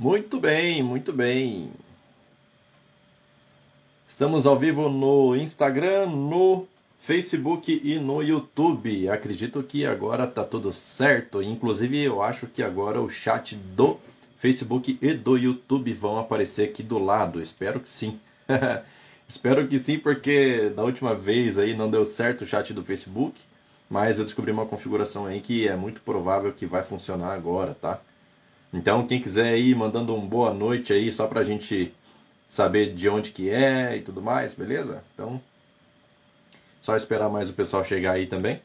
Muito bem, muito bem. Estamos ao vivo no Instagram, no Facebook e no YouTube. Acredito que agora tá tudo certo. Inclusive, eu acho que agora o chat do Facebook e do YouTube vão aparecer aqui do lado. Espero que sim. Espero que sim, porque da última vez aí não deu certo o chat do Facebook, mas eu descobri uma configuração aí que é muito provável que vai funcionar agora, tá? Então, quem quiser aí mandando um boa noite aí só pra gente saber de onde que é e tudo mais, beleza? Então, só esperar mais o pessoal chegar aí também.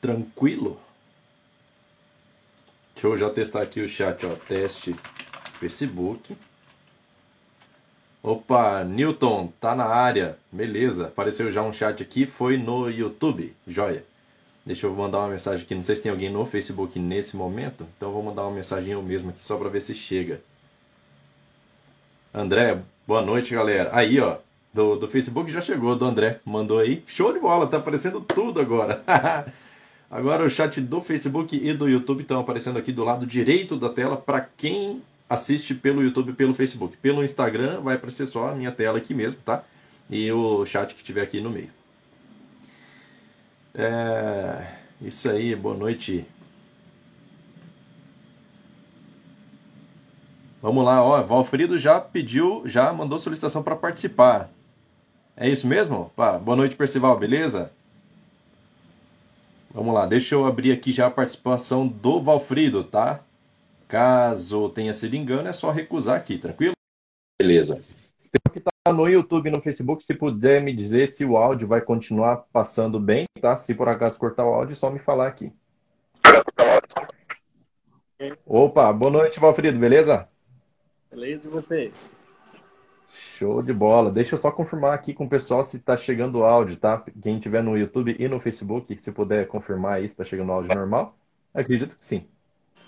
Tranquilo? Deixa eu já testar aqui o chat, ó. Teste Facebook. Opa, Newton, tá na área. Beleza. Apareceu já um chat aqui, foi no YouTube. Joia. Deixa eu mandar uma mensagem aqui. Não sei se tem alguém no Facebook nesse momento. Então eu vou mandar uma mensagem eu mesmo aqui só para ver se chega. André, boa noite, galera. Aí, ó, do, do Facebook já chegou, do André. Mandou aí. Show de bola, tá aparecendo tudo agora. agora o chat do Facebook e do YouTube estão aparecendo aqui do lado direito da tela para quem assiste pelo YouTube e pelo Facebook. Pelo Instagram vai aparecer só a minha tela aqui mesmo, tá? E o chat que tiver aqui no meio. É, isso aí, boa noite. Vamos lá, ó, Valfrido já pediu, já mandou solicitação para participar. É isso mesmo? Pá, boa noite, Percival, beleza? Vamos lá, deixa eu abrir aqui já a participação do Valfrido, tá? Caso tenha sido engano, é só recusar aqui, tranquilo? Beleza. Está no YouTube e no Facebook, se puder me dizer se o áudio vai continuar passando bem, tá? Se por acaso cortar o áudio, é só me falar aqui. Opa, boa noite, Valfrido, beleza? Beleza, e você? Show de bola. Deixa eu só confirmar aqui com o pessoal se está chegando o áudio, tá? Quem tiver no YouTube e no Facebook, se puder confirmar aí se está chegando o áudio normal. Acredito que sim.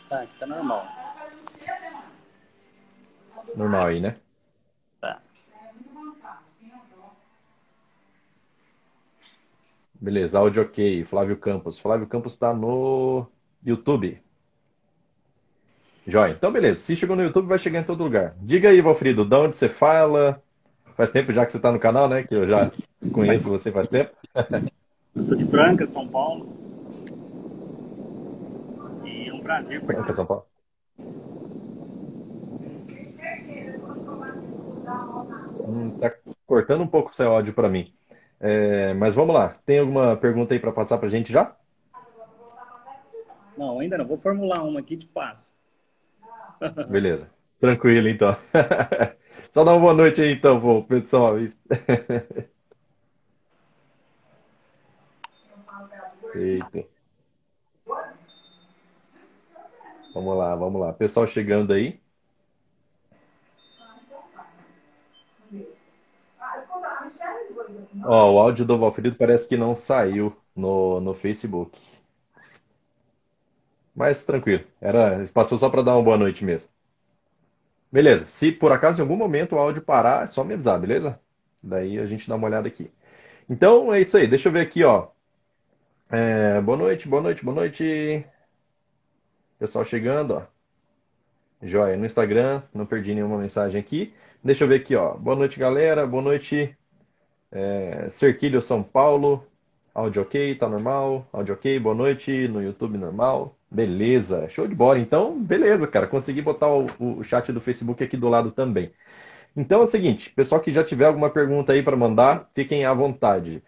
Tá, aqui tá normal. Normal aí, né? Beleza, áudio ok. Flávio Campos. Flávio Campos está no YouTube. Joia. Então, beleza. Se chegou no YouTube, vai chegar em todo lugar. Diga aí, Valfrido, de onde você fala? Faz tempo já que você está no canal, né? Que eu já conheço você faz tempo. Eu sou de Franca, São Paulo. E é um prazer Franca, participar. São Paulo. Hum, tá cortando um pouco o seu áudio para mim. É, mas vamos lá. Tem alguma pergunta aí para passar para a gente já? Não, ainda não. Vou formular uma aqui e te passo. Beleza. Tranquilo, então. Só dá uma boa noite aí, então, pô, pessoal. Eita. Vamos lá, vamos lá. Pessoal chegando aí. Ó, o áudio do Valfrido parece que não saiu no, no Facebook. Mas tranquilo. Era, passou só para dar uma boa noite mesmo. Beleza. Se por acaso em algum momento o áudio parar, é só me avisar, beleza? Daí a gente dá uma olhada aqui. Então é isso aí. Deixa eu ver aqui, ó. É, boa noite, boa noite, boa noite. Pessoal chegando, ó. Joia, no Instagram, não perdi nenhuma mensagem aqui. Deixa eu ver aqui, ó. Boa noite, galera. Boa noite, é, Cerquilho São Paulo. Áudio ok, tá normal. Áudio ok, boa noite. No YouTube normal. Beleza, show de bola. Então, beleza, cara. Consegui botar o, o chat do Facebook aqui do lado também. Então é o seguinte, pessoal que já tiver alguma pergunta aí para mandar, fiquem à vontade.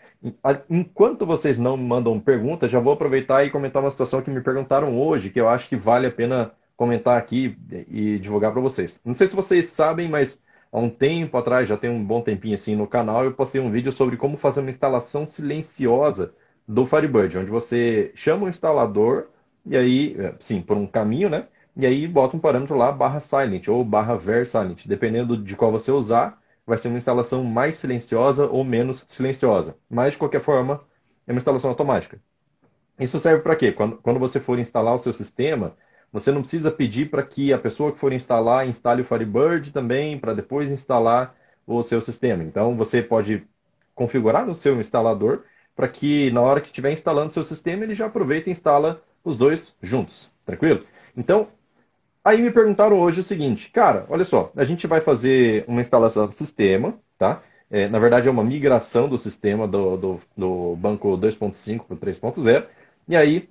Enquanto vocês não mandam pergunta, já vou aproveitar e comentar uma situação que me perguntaram hoje, que eu acho que vale a pena comentar aqui e divulgar para vocês. Não sei se vocês sabem, mas há um tempo atrás, já tem um bom tempinho assim no canal, eu postei um vídeo sobre como fazer uma instalação silenciosa do Firebird, onde você chama o instalador e aí, sim, por um caminho, né? E aí bota um parâmetro lá, barra silent ou barra ver silent. Dependendo de qual você usar, vai ser uma instalação mais silenciosa ou menos silenciosa. Mas, de qualquer forma, é uma instalação automática. Isso serve para quê? Quando, quando você for instalar o seu sistema, você não precisa pedir para que a pessoa que for instalar instale o Firebird também, para depois instalar o seu sistema. Então, você pode configurar no seu instalador para que na hora que estiver instalando seu sistema, ele já aproveita e instala os dois juntos. Tranquilo? Então, Aí me perguntaram hoje o seguinte, cara, olha só, a gente vai fazer uma instalação do sistema, tá? É, na verdade, é uma migração do sistema do, do, do banco 2.5 para o 3.0. E aí,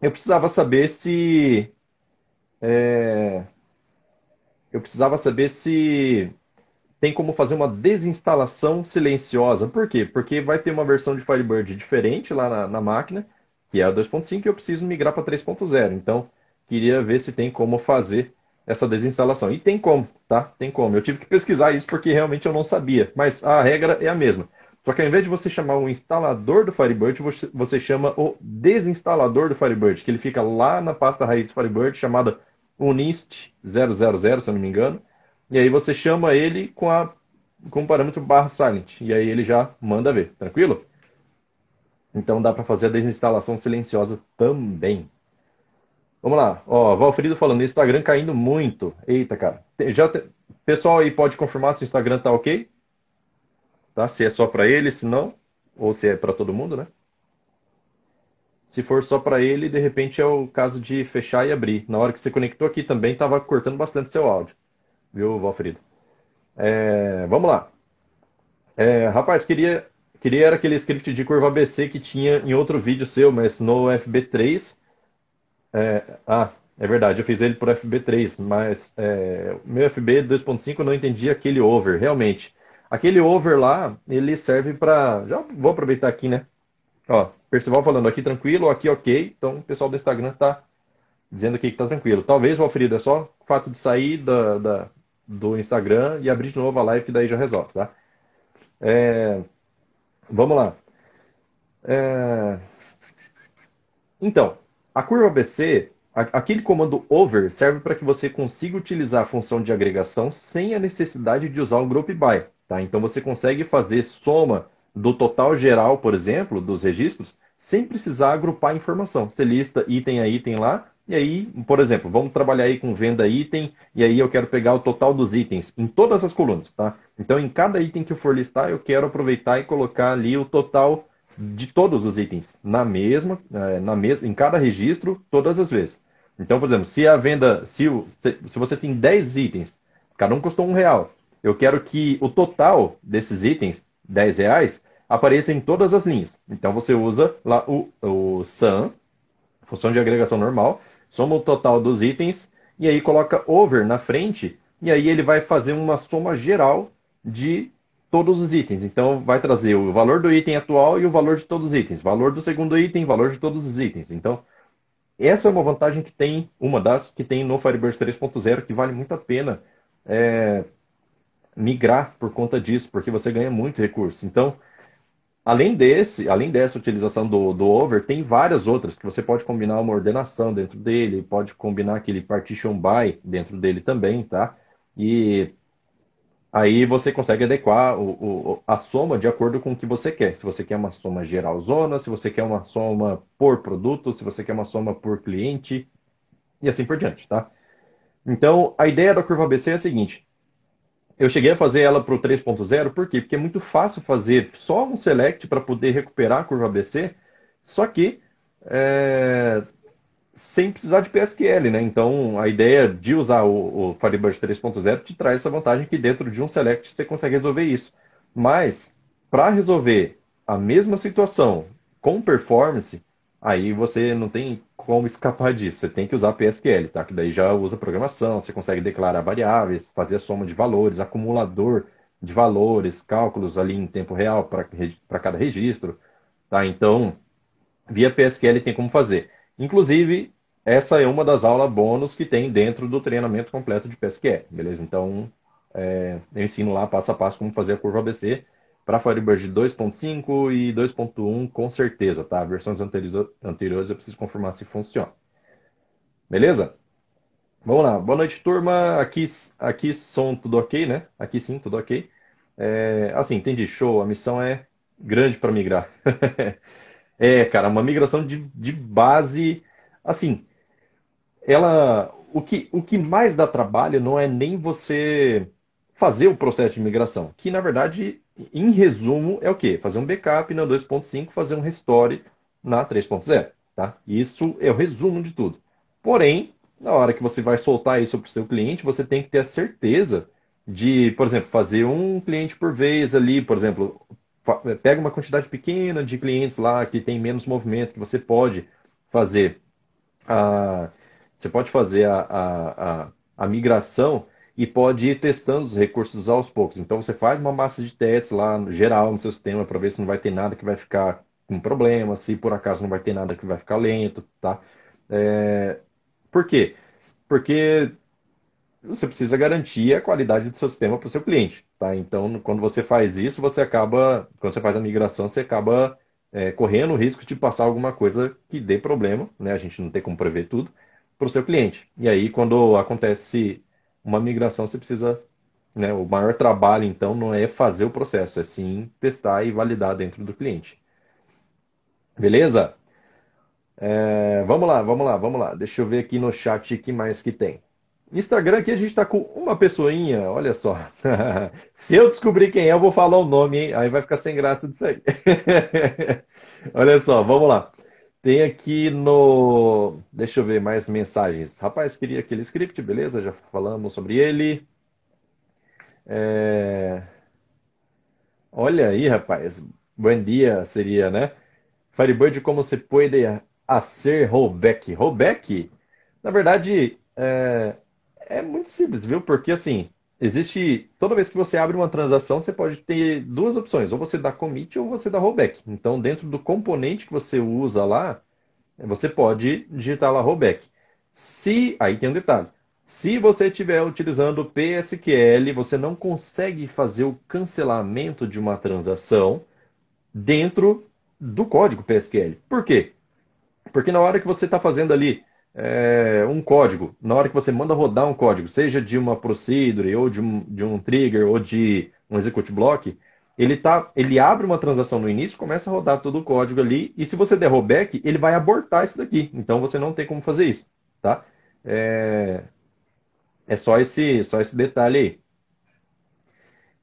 eu precisava saber se. É, eu precisava saber se tem como fazer uma desinstalação silenciosa. Por quê? Porque vai ter uma versão de Firebird diferente lá na, na máquina, que é a 2.5, e eu preciso migrar para 3.0. Então, queria ver se tem como fazer essa desinstalação. E tem como, tá? Tem como. Eu tive que pesquisar isso porque realmente eu não sabia, mas a regra é a mesma. Só que ao invés de você chamar o instalador do Firebird, você, chama o desinstalador do Firebird, que ele fica lá na pasta raiz do Firebird, chamada uninst 000, se eu não me engano. E aí você chama ele com, a, com o parâmetro barra silent. E aí ele já manda ver, tranquilo? Então dá para fazer a desinstalação silenciosa também. Vamos lá. Ó, Valfrido falando, Instagram caindo muito. Eita, cara. Já te... Pessoal aí pode confirmar se o Instagram tá ok? Tá? Se é só para ele, se não, ou se é para todo mundo, né? Se for só para ele, de repente é o caso de fechar e abrir. Na hora que você conectou aqui também estava cortando bastante seu áudio. Viu, Valfrido? É, vamos lá. É, rapaz, queria, queria era aquele script de curva ABC que tinha em outro vídeo seu, mas no FB3 é, ah, é verdade, eu fiz ele por FB3, mas é, meu FB 2.5 não entendia aquele over, realmente. Aquele over lá, ele serve para. Já vou aproveitar aqui, né? Ó, Percival falando aqui tranquilo, aqui ok. Então o pessoal do Instagram tá dizendo aqui que tá tranquilo. Talvez, Valfrido, é só o fato de sair da, da, do Instagram e abrir de novo a live, que daí já resolve, tá? É, vamos lá. É, então, a curva ABC, aquele comando over, serve para que você consiga utilizar a função de agregação sem a necessidade de usar o group by. Tá? Então você consegue fazer soma do total geral, por exemplo, dos registros, sem precisar agrupar informação. Você lista item a item lá, e aí, por exemplo, vamos trabalhar aí com venda item, e aí eu quero pegar o total dos itens em todas as colunas, tá? Então, em cada item que eu for listar, eu quero aproveitar e colocar ali o total de todos os itens na mesma, é, na mesma, em cada registro, todas as vezes. Então, por exemplo, se a venda, se, se você tem 10 itens, cada um custou um real, eu quero que o total desses itens, 10 reais, apareça em todas as linhas. Então você usa lá o, o sum, função de agregação normal, soma o total dos itens e aí coloca over na frente e aí ele vai fazer uma soma geral de todos os itens. Então, vai trazer o valor do item atual e o valor de todos os itens. Valor do segundo item, valor de todos os itens. Então, essa é uma vantagem que tem, uma das que tem no Firebird 3.0, que vale muito a pena é, migrar por conta disso, porque você ganha muito recurso. Então, além desse, além dessa utilização do, do over, tem várias outras que você pode combinar uma ordenação dentro dele, pode combinar aquele partition by dentro dele também, tá? E Aí você consegue adequar o, o, a soma de acordo com o que você quer. Se você quer uma soma geral zona, se você quer uma soma por produto, se você quer uma soma por cliente, e assim por diante, tá? Então, a ideia da curva ABC é a seguinte. Eu cheguei a fazer ela para o 3.0, por quê? Porque é muito fácil fazer só um select para poder recuperar a curva ABC, só que é, sem precisar de PSQL, né? Então, a ideia de usar o, o Firebird 3.0 te traz essa vantagem que dentro de um select você consegue resolver isso. Mas, para resolver a mesma situação com performance, aí você não tem como escapar disso. Você tem que usar PSQL, tá? Que daí já usa programação, você consegue declarar variáveis, fazer a soma de valores, acumulador de valores, cálculos ali em tempo real para cada registro, tá? Então, via PSQL tem como fazer. Inclusive, essa é uma das aulas bônus que tem dentro do treinamento completo de PSQL, beleza? Então, é, eu ensino lá passo a passo como fazer a curva ABC para Firebird 2.5 e 2.1 com certeza, tá? Versões anteriores eu preciso confirmar se funciona. Beleza? Vamos lá. Boa noite, turma. Aqui, aqui som tudo ok, né? Aqui sim, tudo ok. É, assim, entendi. Show. A missão é grande para migrar. É, cara, uma migração de, de base, assim, ela, o que, o que mais dá trabalho não é nem você fazer o processo de migração, que na verdade, em resumo, é o quê? Fazer um backup na 2.5, fazer um restore na 3.0, tá? Isso é o resumo de tudo. Porém, na hora que você vai soltar isso para o seu cliente, você tem que ter a certeza de, por exemplo, fazer um cliente por vez ali, por exemplo, pega uma quantidade pequena de clientes lá que tem menos movimento, que você pode fazer a, você pode fazer a, a, a, a migração e pode ir testando os recursos aos poucos. Então você faz uma massa de testes lá no geral no seu sistema para ver se não vai ter nada que vai ficar com problema, se por acaso não vai ter nada que vai ficar lento, tá? É... Por quê? Porque você precisa garantir a qualidade do seu sistema para o seu cliente, tá? Então, quando você faz isso, você acaba, quando você faz a migração, você acaba é, correndo o risco de passar alguma coisa que dê problema, né? A gente não tem como prever tudo para o seu cliente. E aí, quando acontece uma migração, você precisa, né? O maior trabalho, então, não é fazer o processo, é sim testar e validar dentro do cliente. Beleza? É, vamos lá, vamos lá, vamos lá. Deixa eu ver aqui no chat o que mais que tem. Instagram aqui a gente está com uma pessoinha, olha só. Se eu descobrir quem é, eu vou falar o nome, hein? Aí vai ficar sem graça disso aí. olha só, vamos lá. Tem aqui no. Deixa eu ver mais mensagens. Rapaz, queria aquele script, beleza? Já falamos sobre ele. É... Olha aí, rapaz. Bom dia seria, né? Firebird, como se pode hacer rollback? Rollback, na verdade, é, é muito simples, viu? Porque assim, existe. Toda vez que você abre uma transação, você pode ter duas opções: ou você dá commit ou você dá rollback. Então, dentro do componente que você usa lá, você pode digitar lá rollback. Se. Aí tem um detalhe. Se você estiver utilizando o PSQL, você não consegue fazer o cancelamento de uma transação dentro do código PSQL. Por quê? Porque na hora que você está fazendo ali é, um código, na hora que você manda rodar um código, seja de uma procedure, ou de um, de um trigger, ou de um execute block, ele, tá, ele abre uma transação no início, começa a rodar todo o código ali, e se você der rollback, ele vai abortar isso daqui. Então você não tem como fazer isso. Tá? É, é só, esse, só esse detalhe aí.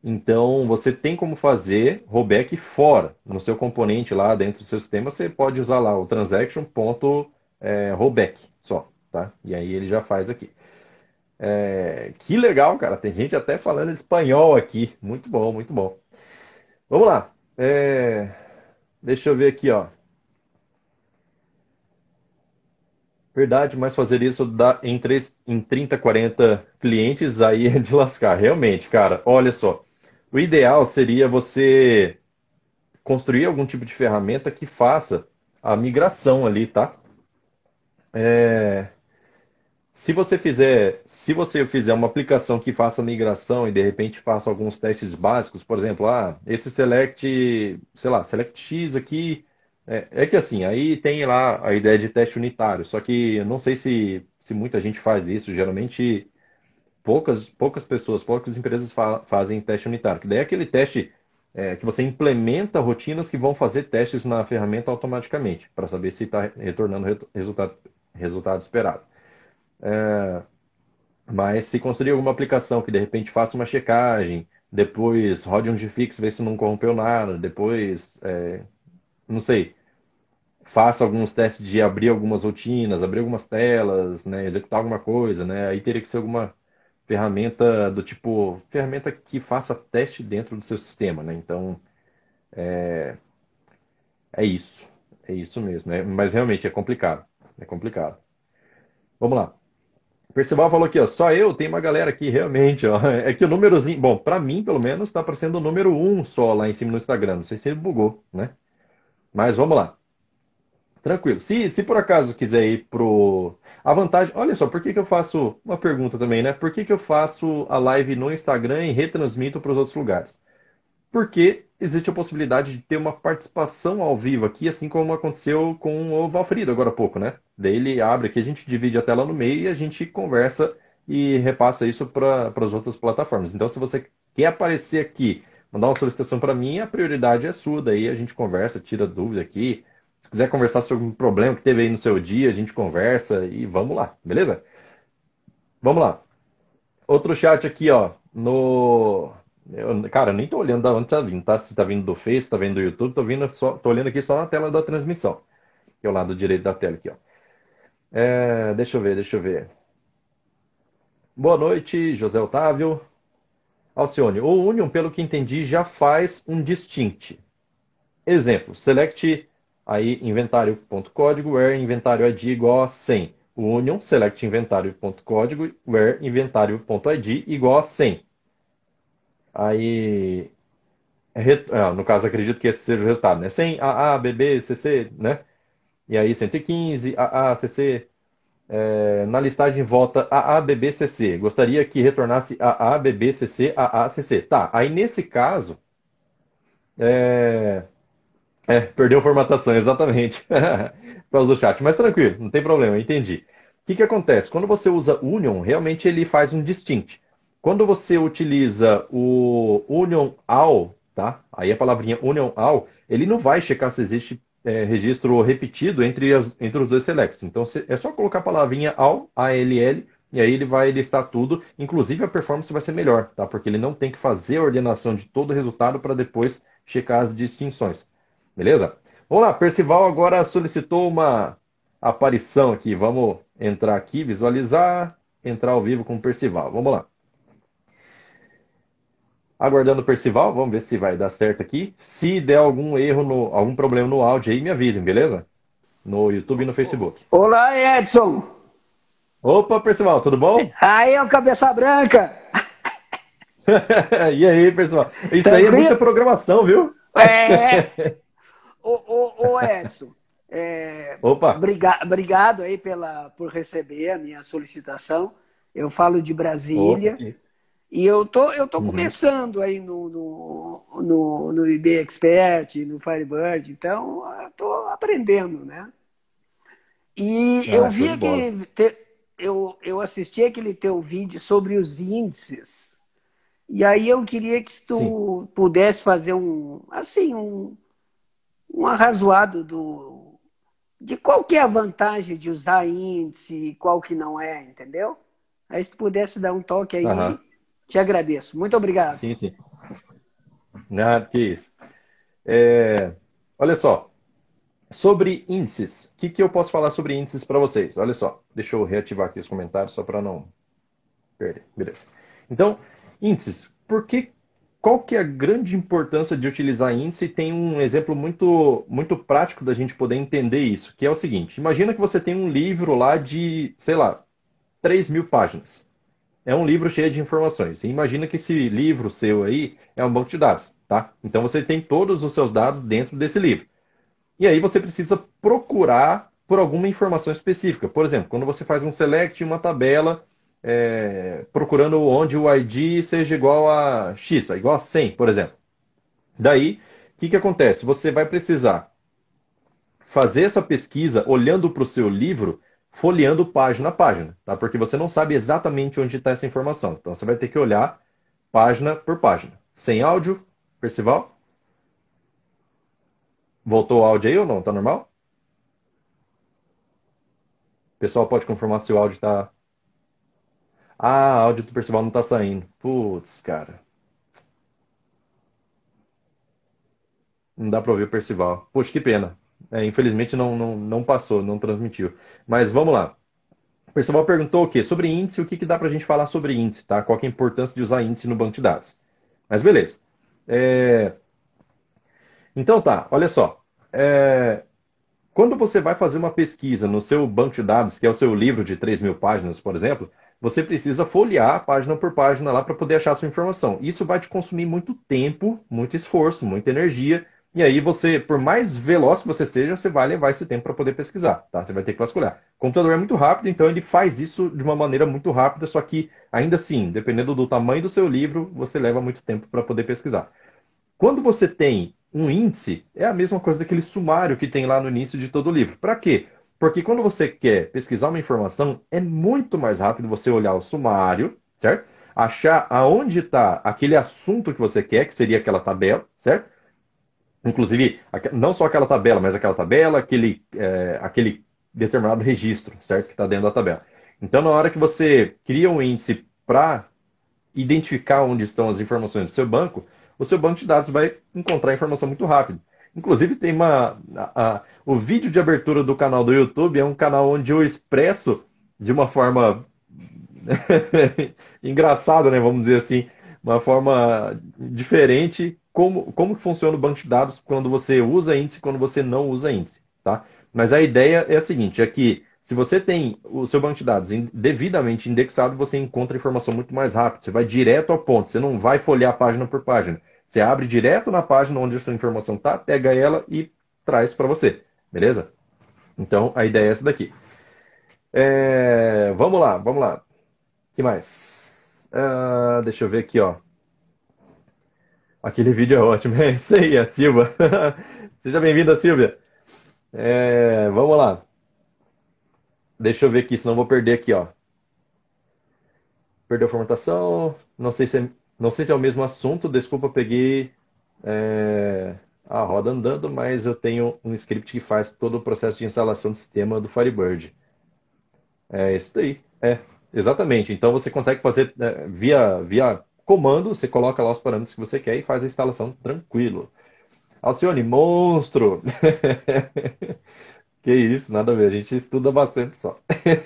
Então, você tem como fazer rollback fora. No seu componente lá dentro do seu sistema, você pode usar lá o transaction.rollback é, rollback só, tá? E aí ele já faz aqui. É, que legal, cara. Tem gente até falando espanhol aqui. Muito bom, muito bom. Vamos lá. É, deixa eu ver aqui, ó. Verdade, mas fazer isso dá em, 3, em 30, 40 clientes aí é de lascar. Realmente, cara, olha só. O ideal seria você construir algum tipo de ferramenta que faça a migração ali, tá? É, se você fizer, se você fizer uma aplicação que faça migração e de repente faça alguns testes básicos, por exemplo, ah, esse select, sei lá, select X aqui, é, é que assim, aí tem lá a ideia de teste unitário, só que eu não sei se, se muita gente faz isso, geralmente poucas, poucas pessoas, poucas empresas fa fazem teste unitário, que daí é aquele teste é, que você implementa rotinas que vão fazer testes na ferramenta automaticamente, para saber se está retornando o resultado resultado esperado. É, mas se construir alguma aplicação que de repente faça uma checagem, depois rode um gfix, ver se não corrompeu nada, depois, é, não sei, faça alguns testes de abrir algumas rotinas, abrir algumas telas, né, executar alguma coisa, né, aí teria que ser alguma ferramenta do tipo, ferramenta que faça teste dentro do seu sistema, né, então, é, é isso, é isso mesmo, né, mas realmente é complicado. É complicado. Vamos lá. Percival falou aqui, ó, só eu, tem uma galera aqui, realmente, ó. É que o númerozinho, bom, para mim, pelo menos, está aparecendo o número 1 só lá em cima no Instagram. Não sei se ele bugou, né? Mas vamos lá. Tranquilo. Se, se por acaso quiser ir pro. A vantagem. Olha só, por que, que eu faço. Uma pergunta também, né? Por que, que eu faço a live no Instagram e retransmito para os outros lugares? Porque existe a possibilidade de ter uma participação ao vivo aqui, assim como aconteceu com o Valfrido agora há pouco, né? Daí ele abre aqui, a gente divide a tela no meio e a gente conversa e repassa isso para as outras plataformas. Então, se você quer aparecer aqui, mandar uma solicitação para mim, a prioridade é sua. Daí a gente conversa, tira dúvida aqui. Se quiser conversar sobre um problema que teve aí no seu dia, a gente conversa e vamos lá, beleza? Vamos lá. Outro chat aqui, ó, no eu, cara, eu nem tô olhando da onde tá vindo, tá? Se tá vindo do Face, tá vindo do YouTube, tô, vindo só, tô olhando aqui só na tela da transmissão. Que é o lado direito da tela aqui, ó. É, deixa eu ver, deixa eu ver. Boa noite, José Otávio. Alcione, o Union, pelo que entendi, já faz um distinct. Exemplo, select aí inventário.código where inventário ID igual a 100. O Union select inventário.código where inventário.id igual a 100. Aí, ah, no caso, acredito que esse seja o resultado, né? 100 AA, BB, CC, né? E aí 115 AA, CC, é, na listagem volta AABBCC. Gostaria que retornasse AABBCC, AACC. Tá, aí nesse caso. É, é perdeu formatação, exatamente. Por causa do chat. Mas tranquilo, não tem problema, entendi. O que, que acontece? Quando você usa Union, realmente ele faz um distinct. Quando você utiliza o Union All, tá? Aí a palavrinha Union All, ele não vai checar se existe é, registro repetido entre, as, entre os dois selects. Então é só colocar a palavrinha ALL, ALL, e aí ele vai listar tudo, inclusive a performance vai ser melhor, tá? Porque ele não tem que fazer a ordenação de todo o resultado para depois checar as distinções. Beleza? Vamos lá, Percival agora solicitou uma aparição aqui. Vamos entrar aqui, visualizar, entrar ao vivo com o Percival. Vamos lá. Aguardando o Percival, vamos ver se vai dar certo aqui. Se der algum erro, no, algum problema no áudio aí, me avisem, beleza? No YouTube e no Facebook. Olá, Edson! Opa, Percival, tudo bom? Aí, o cabeça branca! e aí, Percival? Isso Tranquilo? aí é muita programação, viu? É! ô, ô, ô, Edson, é, Opa. Briga, obrigado aí pela, por receber a minha solicitação. Eu falo de Brasília. Opa, e eu tô, eu tô uhum. começando aí no, no, no, no IB Expert, no Firebird, então eu tô aprendendo, né? E ah, eu vi aquele. Te, eu, eu assisti aquele teu vídeo sobre os índices. E aí eu queria que tu Sim. pudesse fazer um assim, um, um arrazoado do, de qual que é a vantagem de usar índice e qual que não é, entendeu? Aí se tu pudesse dar um toque aí. Uhum te agradeço. Muito obrigado. Sim, sim. Nada que isso. É, olha só. Sobre índices. O que, que eu posso falar sobre índices para vocês? Olha só. Deixa eu reativar aqui os comentários só para não perder. Beleza. Então, índices. Por que qual que é a grande importância de utilizar índice? Tem um exemplo muito, muito prático da gente poder entender isso, que é o seguinte: imagina que você tem um livro lá de, sei lá, 3 mil páginas é um livro cheio de informações. Imagina que esse livro seu aí é um banco de dados, tá? Então você tem todos os seus dados dentro desse livro. E aí você precisa procurar por alguma informação específica. Por exemplo, quando você faz um select em uma tabela, é, procurando onde o ID seja igual a X, igual a 100, por exemplo. Daí, o que, que acontece? Você vai precisar fazer essa pesquisa olhando para o seu livro folheando página a página, tá? Porque você não sabe exatamente onde está essa informação. Então você vai ter que olhar página por página. Sem áudio, Percival? Voltou o áudio aí ou não? Tá normal? Pessoal pode confirmar se o áudio está. Ah, áudio do Percival não está saindo. Putz, cara. Não dá para ouvir o Percival. Poxa, que pena. É, infelizmente não, não, não passou, não transmitiu. Mas vamos lá. O Percival perguntou o quê? Sobre índice, o que, que dá para a gente falar sobre índice, tá? Qual é a importância de usar índice no banco de dados? Mas beleza. É... Então tá, olha só. É... Quando você vai fazer uma pesquisa no seu banco de dados, que é o seu livro de 3 mil páginas, por exemplo, você precisa folhear página por página lá para poder achar a sua informação. Isso vai te consumir muito tempo, muito esforço, muita energia e aí você, por mais veloz que você seja, você vai levar esse tempo para poder pesquisar, tá? Você vai ter que vasculhar. O computador é muito rápido, então ele faz isso de uma maneira muito rápida, só que ainda assim, dependendo do tamanho do seu livro, você leva muito tempo para poder pesquisar. Quando você tem um índice, é a mesma coisa daquele sumário que tem lá no início de todo o livro. Para quê? Porque quando você quer pesquisar uma informação, é muito mais rápido você olhar o sumário, certo? Achar aonde está aquele assunto que você quer, que seria aquela tabela, certo? Inclusive, não só aquela tabela, mas aquela tabela, aquele, é, aquele determinado registro, certo? Que está dentro da tabela. Então, na hora que você cria um índice para identificar onde estão as informações do seu banco, o seu banco de dados vai encontrar a informação muito rápido. Inclusive, tem uma. A, a, o vídeo de abertura do canal do YouTube é um canal onde eu expresso de uma forma engraçada, né? Vamos dizer assim, uma forma diferente como, como que funciona o banco de dados quando você usa índice e quando você não usa índice, tá? Mas a ideia é a seguinte, é que se você tem o seu banco de dados devidamente indexado, você encontra informação muito mais rápido. Você vai direto ao ponto, você não vai folhear página por página. Você abre direto na página onde a sua informação está, pega ela e traz para você, beleza? Então, a ideia é essa daqui. É, vamos lá, vamos lá. O que mais? Uh, deixa eu ver aqui, ó. Aquele vídeo é ótimo. É isso aí, a Silva. Seja bem-vinda, Silvia. É, vamos lá. Deixa eu ver aqui, senão vou perder aqui, ó. Perdeu a formatação. Não sei se é, não sei se é o mesmo assunto. Desculpa, peguei é, a roda andando, mas eu tenho um script que faz todo o processo de instalação do sistema do Firebird. É esse daí. É, exatamente. Então você consegue fazer é, via, via comando, você coloca lá os parâmetros que você quer e faz a instalação tranquilo. Alcione, monstro! que isso, nada a ver, a gente estuda bastante só.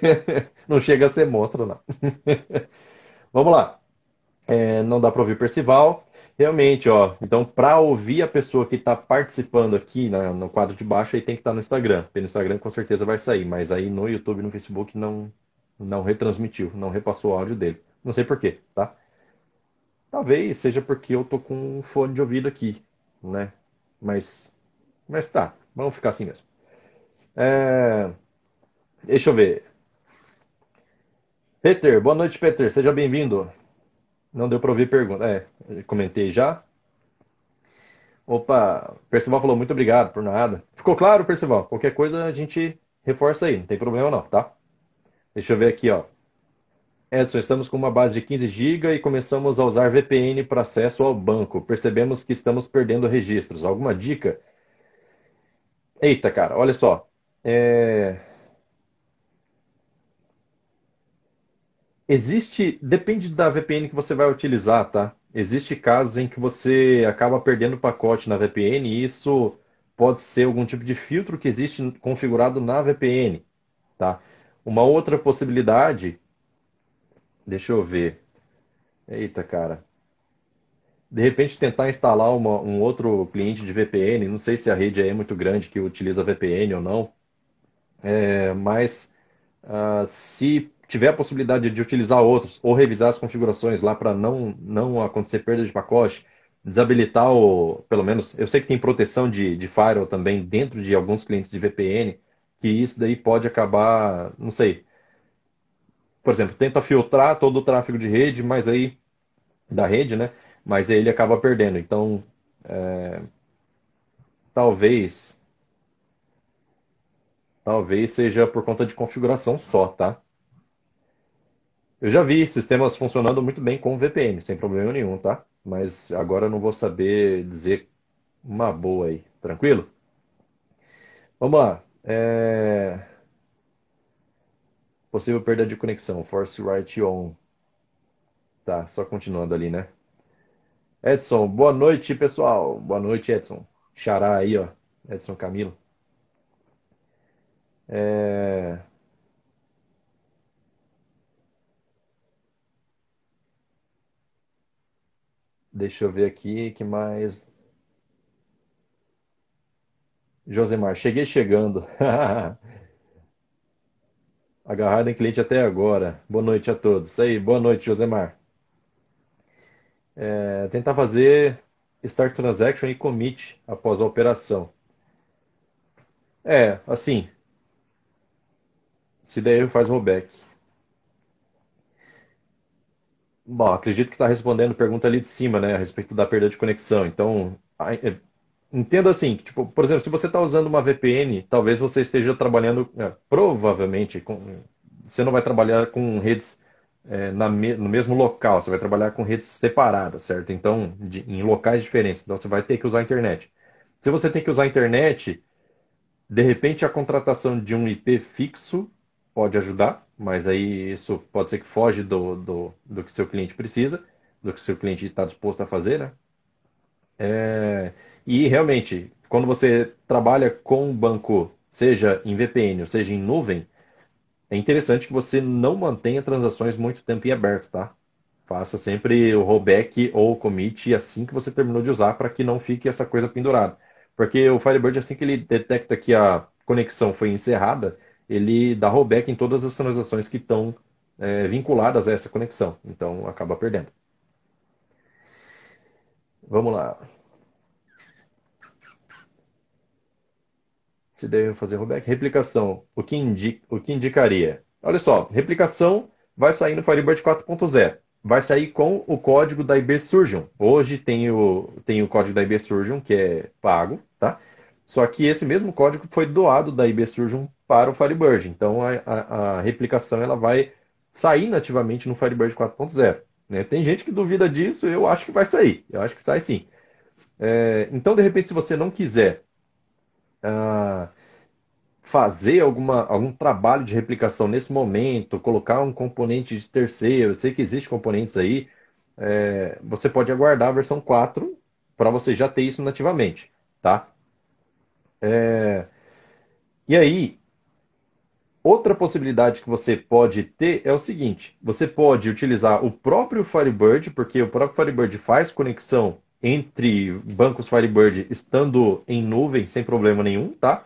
não chega a ser monstro, não. Vamos lá. É, não dá para ouvir Percival. Realmente, ó. Então, para ouvir a pessoa que está participando aqui na, no quadro de baixo, aí tem que estar tá no Instagram. Pelo Instagram com certeza vai sair, mas aí no YouTube no Facebook não, não retransmitiu, não repassou o áudio dele. Não sei por quê, tá? Talvez seja porque eu tô com um fone de ouvido aqui, né? Mas, mas tá, vamos ficar assim mesmo. É... Deixa eu ver. Peter, boa noite, Peter. Seja bem-vindo. Não deu para ouvir pergunta. É, comentei já. Opa, Percival falou muito obrigado por nada. Ficou claro, Percival? Qualquer coisa a gente reforça aí, não tem problema não, tá? Deixa eu ver aqui, ó. Edson, estamos com uma base de 15 GB e começamos a usar VPN para acesso ao banco. Percebemos que estamos perdendo registros. Alguma dica? Eita, cara, olha só. É... Existe, depende da VPN que você vai utilizar, tá? Existe casos em que você acaba perdendo pacote na VPN e isso pode ser algum tipo de filtro que existe configurado na VPN, tá? Uma outra possibilidade, deixa eu ver. Eita, cara. De repente tentar instalar uma, um outro cliente de VPN, não sei se a rede é muito grande que utiliza VPN ou não, é, mas uh, se tiver a possibilidade de utilizar outros ou revisar as configurações lá para não, não acontecer perda de pacote, desabilitar o. Pelo menos, eu sei que tem proteção de, de firewall também dentro de alguns clientes de VPN, que isso daí pode acabar, não sei. Por exemplo, tenta filtrar todo o tráfego de rede, mas aí. da rede, né? Mas aí ele acaba perdendo. Então, é, talvez. Talvez seja por conta de configuração só, tá? Eu já vi sistemas funcionando muito bem com VPN, sem problema nenhum, tá? Mas agora eu não vou saber dizer uma boa aí. Tranquilo? Vamos lá. É... Possível perda de conexão. Force right on. Tá, só continuando ali, né? Edson, boa noite, pessoal. Boa noite, Edson. Xará aí, ó. Edson Camilo. É... Deixa eu ver aqui, que mais? Josemar, cheguei chegando. Agarrado em cliente até agora. Boa noite a todos. Isso aí, boa noite, Josemar. É, tentar fazer start transaction e commit após a operação. É, assim. Se der erro, faz rollback. Bom, acredito que está respondendo pergunta ali de cima, né, a respeito da perda de conexão. Então, é, entenda assim, tipo, por exemplo, se você está usando uma VPN, talvez você esteja trabalhando, é, provavelmente, com, você não vai trabalhar com redes é, na, no mesmo local, você vai trabalhar com redes separadas, certo? Então, de, em locais diferentes. Então, você vai ter que usar a internet. Se você tem que usar a internet, de repente a contratação de um IP fixo pode ajudar, mas aí isso pode ser que foge do, do, do que seu cliente precisa, do que seu cliente está disposto a fazer, né? É, e realmente, quando você trabalha com banco, seja em VPN ou seja em nuvem, é interessante que você não mantenha transações muito tempo em aberto, tá? Faça sempre o rollback ou o commit assim que você terminou de usar para que não fique essa coisa pendurada. Porque o Firebird, assim que ele detecta que a conexão foi encerrada, ele dá rollback em todas as transações que estão é, vinculadas a essa conexão. Então acaba perdendo. Vamos lá. Se deve fazer rollback. Replicação. O que, indica, o que indicaria? Olha só, replicação vai sair no Firebird 4.0 vai sair com o código da IB Surgeon. Hoje tem o, tem o código da IB Surgeon, que é pago, tá? Só que esse mesmo código foi doado da IB Surgeon para o Firebird. Então a, a, a replicação ela vai sair nativamente no Firebird 4.0. Né? Tem gente que duvida disso, eu acho que vai sair. Eu acho que sai sim. É, então, de repente, se você não quiser fazer alguma, algum trabalho de replicação nesse momento, colocar um componente de terceiro, eu sei que existe componentes aí, é, você pode aguardar a versão 4 para você já ter isso nativamente, tá? É, e aí, outra possibilidade que você pode ter é o seguinte: você pode utilizar o próprio Firebird, porque o próprio Firebird faz conexão entre bancos Firebird estando em nuvem sem problema nenhum, tá?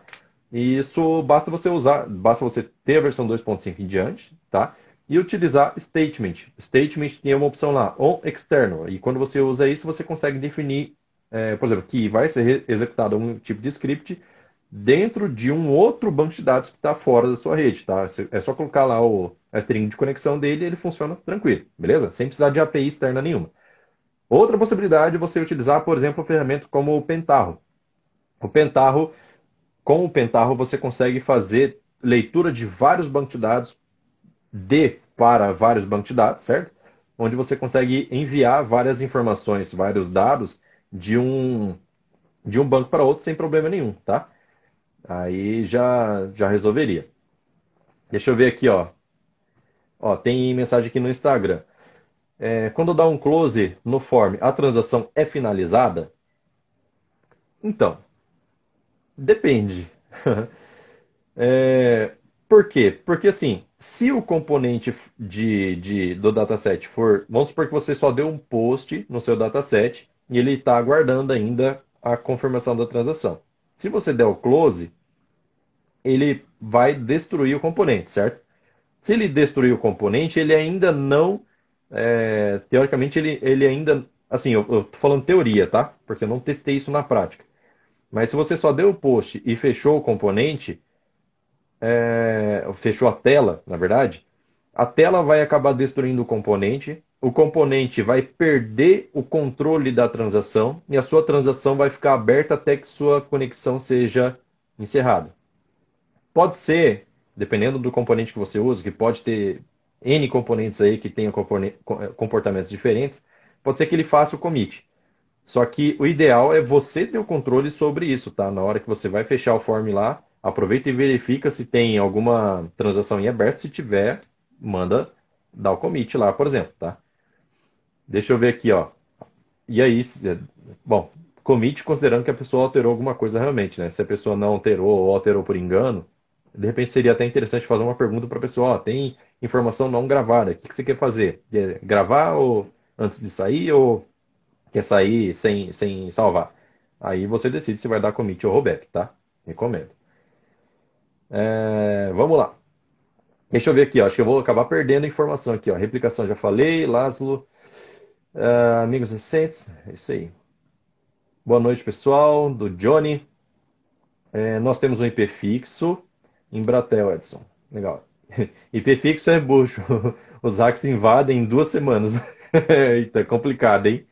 E isso basta você usar, basta você ter a versão 2.5 em diante, tá? E utilizar statement. Statement tem uma opção lá, on external. E quando você usa isso, você consegue definir, é, por exemplo, que vai ser executado um tipo de script dentro de um outro banco de dados que está fora da sua rede, tá? É só colocar lá o, a string de conexão dele e ele funciona tranquilo, beleza? Sem precisar de API externa nenhuma. Outra possibilidade é você utilizar, por exemplo, uma ferramenta como o Pentarro. O Pentarro com o Pentarro você consegue fazer leitura de vários bancos de dados de para vários bancos de dados, certo? Onde você consegue enviar várias informações, vários dados de um de um banco para outro sem problema nenhum, tá? Aí já já resolveria. Deixa eu ver aqui, ó. Ó, tem mensagem aqui no Instagram. É, quando dá um close no form, a transação é finalizada? Então, Depende. é, por quê? Porque assim, se o componente de, de, do dataset for. Vamos supor que você só deu um post no seu dataset e ele está aguardando ainda a confirmação da transação. Se você der o close, ele vai destruir o componente, certo? Se ele destruir o componente, ele ainda não. É, teoricamente, ele, ele ainda. Assim, eu, eu tô falando teoria, tá? Porque eu não testei isso na prática. Mas se você só deu o post e fechou o componente, é, fechou a tela, na verdade, a tela vai acabar destruindo o componente, o componente vai perder o controle da transação e a sua transação vai ficar aberta até que sua conexão seja encerrada. Pode ser, dependendo do componente que você usa, que pode ter N componentes aí que tenham comportamentos diferentes, pode ser que ele faça o commit. Só que o ideal é você ter o controle sobre isso, tá? Na hora que você vai fechar o form lá, aproveita e verifica se tem alguma transação em aberto. Se tiver, manda dar o commit lá, por exemplo, tá? Deixa eu ver aqui, ó. E aí, bom, commit considerando que a pessoa alterou alguma coisa realmente, né? Se a pessoa não alterou ou alterou por engano, de repente seria até interessante fazer uma pergunta para a pessoa, ó, tem informação não gravada, o que, você quer fazer? Gravar ou antes de sair ou quer sair sem, sem salvar. Aí você decide se vai dar commit ou rollback, tá? Recomendo. É, vamos lá. Deixa eu ver aqui, ó. acho que eu vou acabar perdendo informação aqui. Ó. Replicação já falei, Lázaro. É, amigos recentes, é isso aí. Boa noite, pessoal, do Johnny. É, nós temos um IP fixo em Bratel, Edson. Legal. IP fixo é bucho. Os hacks invadem em duas semanas. Eita, complicado, hein?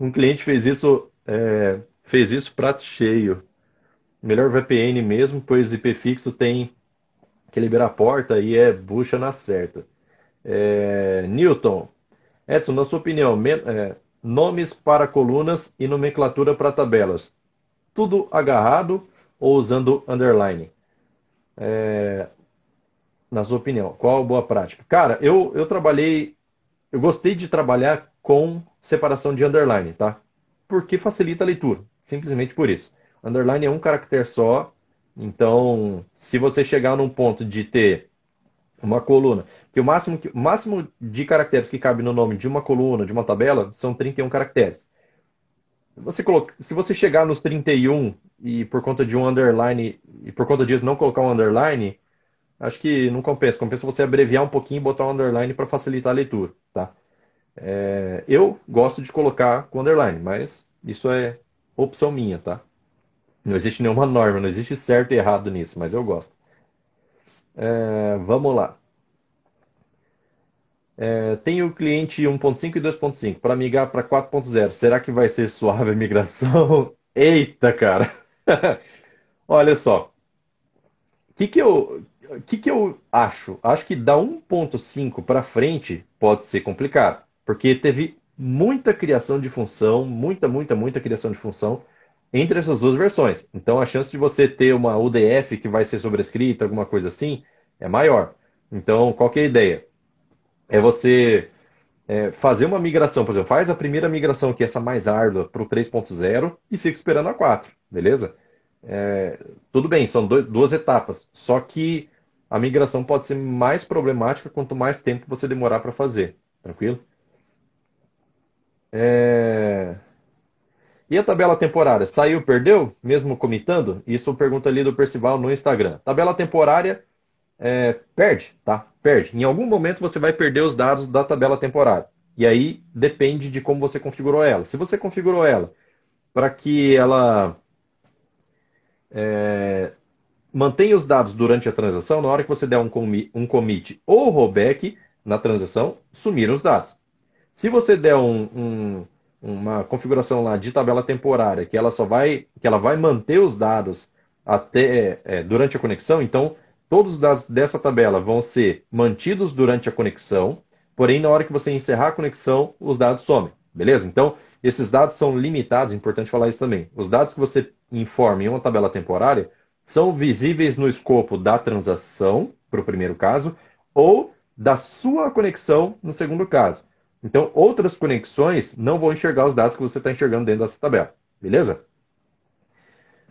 Um cliente fez isso, é, fez isso prato cheio. Melhor VPN mesmo, pois IP fixo tem que liberar a porta e é bucha na certa. É, Newton, Edson, na sua opinião, é, nomes para colunas e nomenclatura para tabelas, tudo agarrado ou usando underline? É, na sua opinião, qual a boa prática? Cara, eu, eu trabalhei, eu gostei de trabalhar com separação de underline, tá? Porque facilita a leitura, simplesmente por isso. Underline é um caractere só, então se você chegar num ponto de ter Uma coluna. Que o máximo, o máximo de caracteres que cabe no nome de uma coluna, de uma tabela, são 31 caracteres. Você coloca, se você chegar nos 31 e por conta de um underline, e por conta disso não colocar um underline, acho que não compensa. Compensa você abreviar um pouquinho e botar um underline para facilitar a leitura, tá? É, eu gosto de colocar com underline, mas isso é opção minha, tá? Não existe nenhuma norma, não existe certo e errado nisso, mas eu gosto. É, vamos lá. É, tem o cliente 1.5 e 2.5 para migrar para 4.0. Será que vai ser suave a migração? Eita, cara! Olha só. O que, que, eu, que, que eu acho? Acho que da 1.5 para frente pode ser complicado, porque teve muita criação de função, muita, muita, muita criação de função entre essas duas versões. Então a chance de você ter uma UDF que vai ser sobrescrita, alguma coisa assim, é maior. Então, qual é a ideia? É você é, fazer uma migração, por exemplo, faz a primeira migração, que é essa mais árdua, para o 3.0 e fica esperando a 4, beleza? É, tudo bem, são dois, duas etapas, só que a migração pode ser mais problemática quanto mais tempo você demorar para fazer, tranquilo? É... E a tabela temporária? Saiu, perdeu? Mesmo comitando? Isso pergunta ali do Percival no Instagram. Tabela temporária é, perde, tá? Perde. Em algum momento você vai perder os dados da tabela temporária. E aí depende de como você configurou ela. Se você configurou ela para que ela é, mantenha os dados durante a transação, na hora que você der um commit, um commit ou rollback na transação, sumiram os dados. Se você der um, um uma configuração lá de tabela temporária que ela só vai que ela vai manter os dados até é, durante a conexão, então todos os dados dessa tabela vão ser mantidos durante a conexão, porém na hora que você encerrar a conexão, os dados somem, beleza? Então esses dados são limitados, é importante falar isso também. Os dados que você informa em uma tabela temporária são visíveis no escopo da transação, para o primeiro caso, ou da sua conexão no segundo caso. Então, outras conexões não vão enxergar os dados que você está enxergando dentro dessa tabela. Beleza?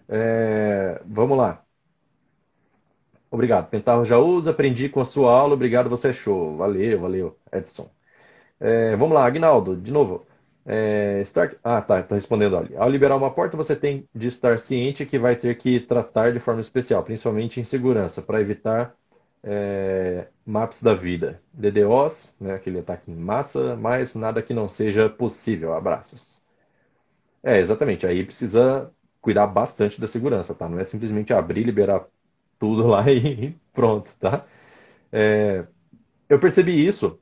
É, vamos lá. Obrigado. Pentarro já usa, aprendi com a sua aula. Obrigado, você é show. Valeu, valeu, Edson. É, vamos lá, Agnaldo, de novo. É, start... Ah, tá, tá respondendo ali. Ao liberar uma porta, você tem de estar ciente que vai ter que tratar de forma especial, principalmente em segurança, para evitar é, maps da vida. DDoS, né, aquele ataque em massa, mas nada que não seja possível. Abraços. É, exatamente. Aí precisa cuidar bastante da segurança, tá? Não é simplesmente abrir, liberar tudo lá e pronto, tá? É, eu percebi isso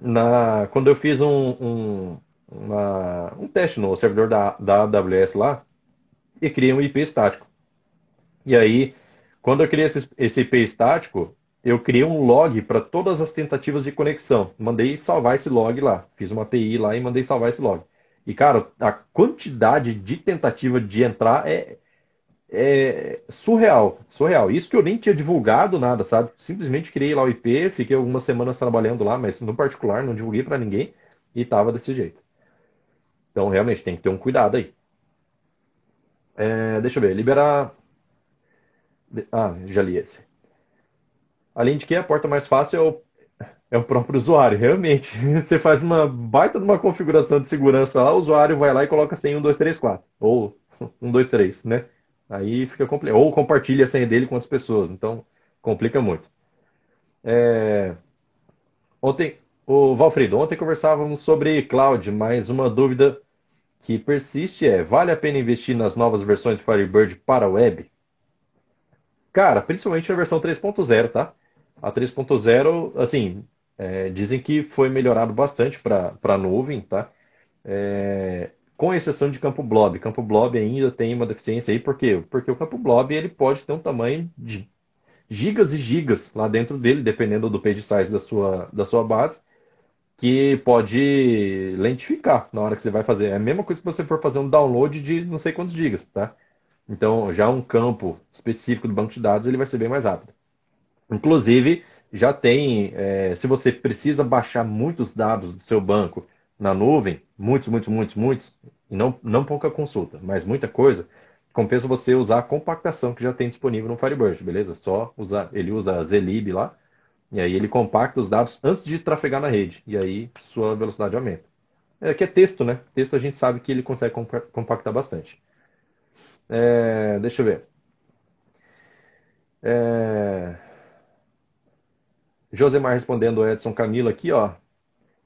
na, quando eu fiz um, um, uma, um teste no servidor da, da AWS lá e criei um IP estático. E aí quando eu criei esse, esse IP estático, eu criei um log para todas as tentativas de conexão. Mandei salvar esse log lá. Fiz uma API lá e mandei salvar esse log. E, cara, a quantidade de tentativa de entrar é, é surreal. Surreal. Isso que eu nem tinha divulgado nada, sabe? Simplesmente criei lá o IP, fiquei algumas semanas trabalhando lá, mas no particular não divulguei para ninguém e tava desse jeito. Então, realmente, tem que ter um cuidado aí. É, deixa eu ver. Liberar ah, já li esse. Além de que a porta mais fácil é o, é o próprio usuário, realmente. Você faz uma baita de uma configuração de segurança lá, o usuário vai lá e coloca senha 1, 2, 3, 4. Ou 1, 2, 3, né? Aí fica complicado. Ou compartilha a senha dele com outras pessoas. Então, complica muito. É... Ontem, o Valfrido, ontem conversávamos sobre cloud, mas uma dúvida que persiste é: vale a pena investir nas novas versões de Firebird para a web? Cara, principalmente na versão 3.0, tá? A 3.0, assim, é, dizem que foi melhorado bastante para a nuvem, tá? É, com exceção de campo blob. Campo blob ainda tem uma deficiência aí, por quê? Porque o campo blob ele pode ter um tamanho de gigas e gigas lá dentro dele, dependendo do page size da sua, da sua base, que pode lentificar na hora que você vai fazer. É a mesma coisa que você for fazer um download de não sei quantos gigas, tá? Então, já um campo específico do banco de dados, ele vai ser bem mais rápido. Inclusive, já tem, é, se você precisa baixar muitos dados do seu banco na nuvem, muitos, muitos, muitos, muitos, e não, não pouca consulta, mas muita coisa, compensa você usar a compactação que já tem disponível no Firebird, beleza? Só usar, ele usa a Zlib lá, E aí ele compacta os dados antes de trafegar na rede. E aí sua velocidade aumenta. É que é texto, né? Texto a gente sabe que ele consegue compactar bastante. É, deixa eu ver. É... Josemar respondendo o Edson Camilo aqui, ó.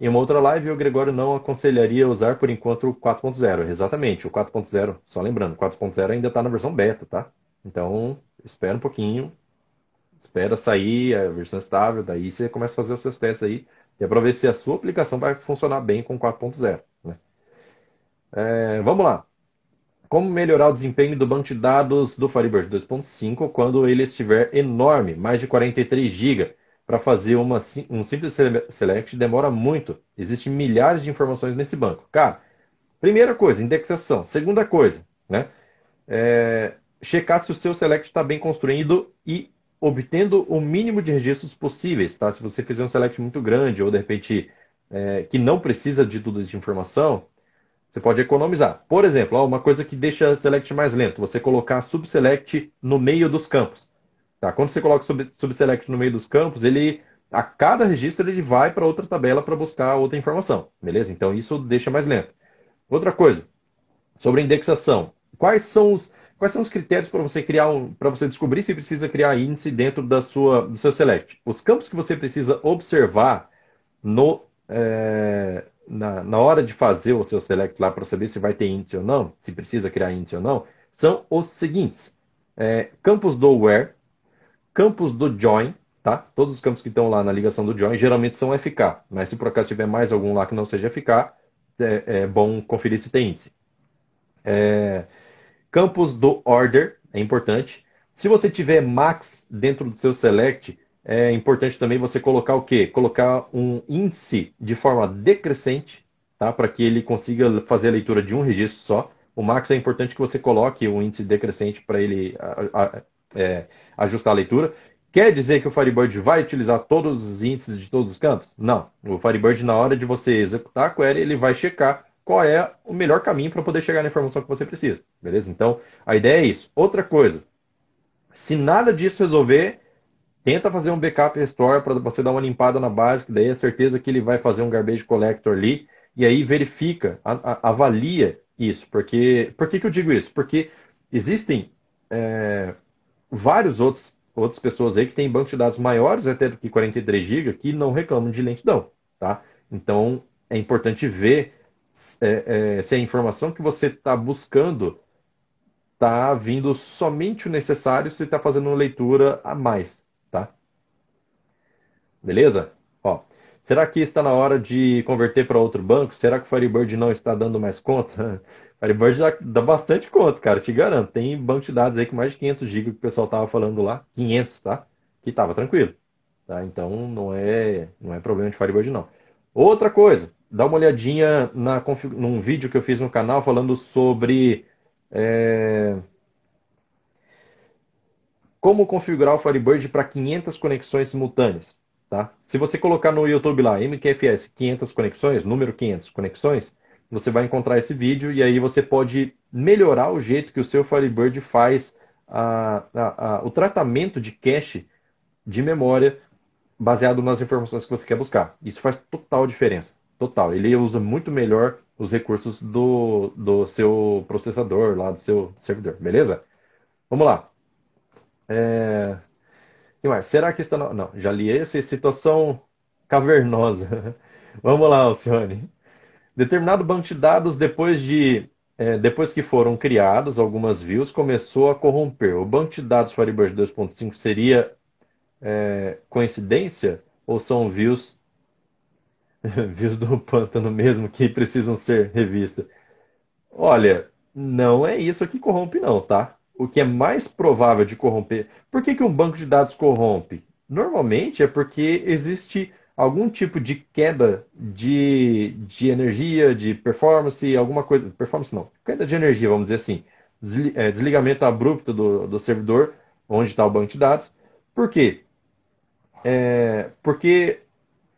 Em uma outra live, o Gregório não aconselharia usar por enquanto o 4.0. Exatamente, o 4.0. Só lembrando, o 4.0 ainda está na versão beta, tá? Então, espera um pouquinho. Espera sair a versão estável, daí você começa a fazer os seus testes aí. E é para ver se a sua aplicação vai funcionar bem com 4.0. Né? É, vamos lá. Como melhorar o desempenho do banco de dados do Firebird 2.5 quando ele estiver enorme, mais de 43 GB? Para fazer uma, um simples select demora muito. Existem milhares de informações nesse banco. Cara, primeira coisa, indexação. Segunda coisa, né? É, checar se o seu select está bem construído e obtendo o mínimo de registros possíveis, tá? Se você fizer um select muito grande ou de repente é, que não precisa de tudo de informação, você pode economizar. Por exemplo, uma coisa que deixa select mais lento, você colocar subselect no meio dos campos. Tá? Quando você coloca sub, subselect no meio dos campos, ele a cada registro ele vai para outra tabela para buscar outra informação, beleza? Então isso deixa mais lento. Outra coisa, sobre indexação. Quais são os, quais são os critérios para você criar um, para você descobrir se precisa criar índice dentro da sua, do seu select? Os campos que você precisa observar no, é, na, na hora de fazer o seu select lá para saber se vai ter índice ou não, se precisa criar índice ou não, são os seguintes: é, campos do where, campos do join, tá? Todos os campos que estão lá na ligação do join geralmente são FK, mas se por acaso tiver mais algum lá que não seja FK, é, é bom conferir se tem índice. É, campos do order é importante. Se você tiver max dentro do seu select, é importante também você colocar o quê? Colocar um índice de forma decrescente, tá? Para que ele consiga fazer a leitura de um registro só. O max é importante que você coloque um índice decrescente para ele a, a, é, ajustar a leitura. Quer dizer que o Firebird vai utilizar todos os índices de todos os campos? Não. O Firebird, na hora de você executar a query, ele vai checar qual é o melhor caminho para poder chegar na informação que você precisa. Beleza? Então, a ideia é isso. Outra coisa, se nada disso resolver, Tenta fazer um backup restore para você dar uma limpada na base, que daí é certeza que ele vai fazer um garbage collector ali, e aí verifica, avalia isso. Porque, por que, que eu digo isso? Porque existem é, vários outros outras pessoas aí que têm banco de dados maiores até do que 43 GB que não reclamam de lentidão, tá? Então é importante ver é, é, se a informação que você está buscando está vindo somente o necessário, se está fazendo uma leitura a mais, Beleza? Ó, será que está na hora de converter para outro banco? Será que o Firebird não está dando mais conta? Firebird dá, dá bastante conta, cara, te garanto. Tem banco de dados aí com mais de 500 GB que o pessoal tava falando lá, 500, tá? Que tava tranquilo. Tá? Então não é, não é problema de Firebird não. Outra coisa, dá uma olhadinha na, num vídeo que eu fiz no canal falando sobre é, como configurar o Firebird para 500 conexões simultâneas. Tá? Se você colocar no YouTube lá, MQFS 500 conexões, número 500 conexões, você vai encontrar esse vídeo e aí você pode melhorar o jeito que o seu Firebird faz a, a, a, o tratamento de cache de memória baseado nas informações que você quer buscar. Isso faz total diferença. Total. Ele usa muito melhor os recursos do, do seu processador, lá do seu servidor. Beleza? Vamos lá. É mais? Será que está. Não, já li esse. Situação cavernosa. Vamos lá, Alcione. Determinado banco de dados, depois de. É, depois que foram criados algumas views, começou a corromper. O banco de dados Firebird 2.5 seria é, coincidência? Ou são views, views do pântano mesmo que precisam ser revistas? Olha, não é isso que corrompe, não, tá? o que é mais provável de corromper. Por que, que um banco de dados corrompe? Normalmente é porque existe algum tipo de queda de, de energia, de performance, alguma coisa. Performance não, queda de energia, vamos dizer assim. É, desligamento abrupto do, do servidor, onde está o banco de dados. Por quê? É, porque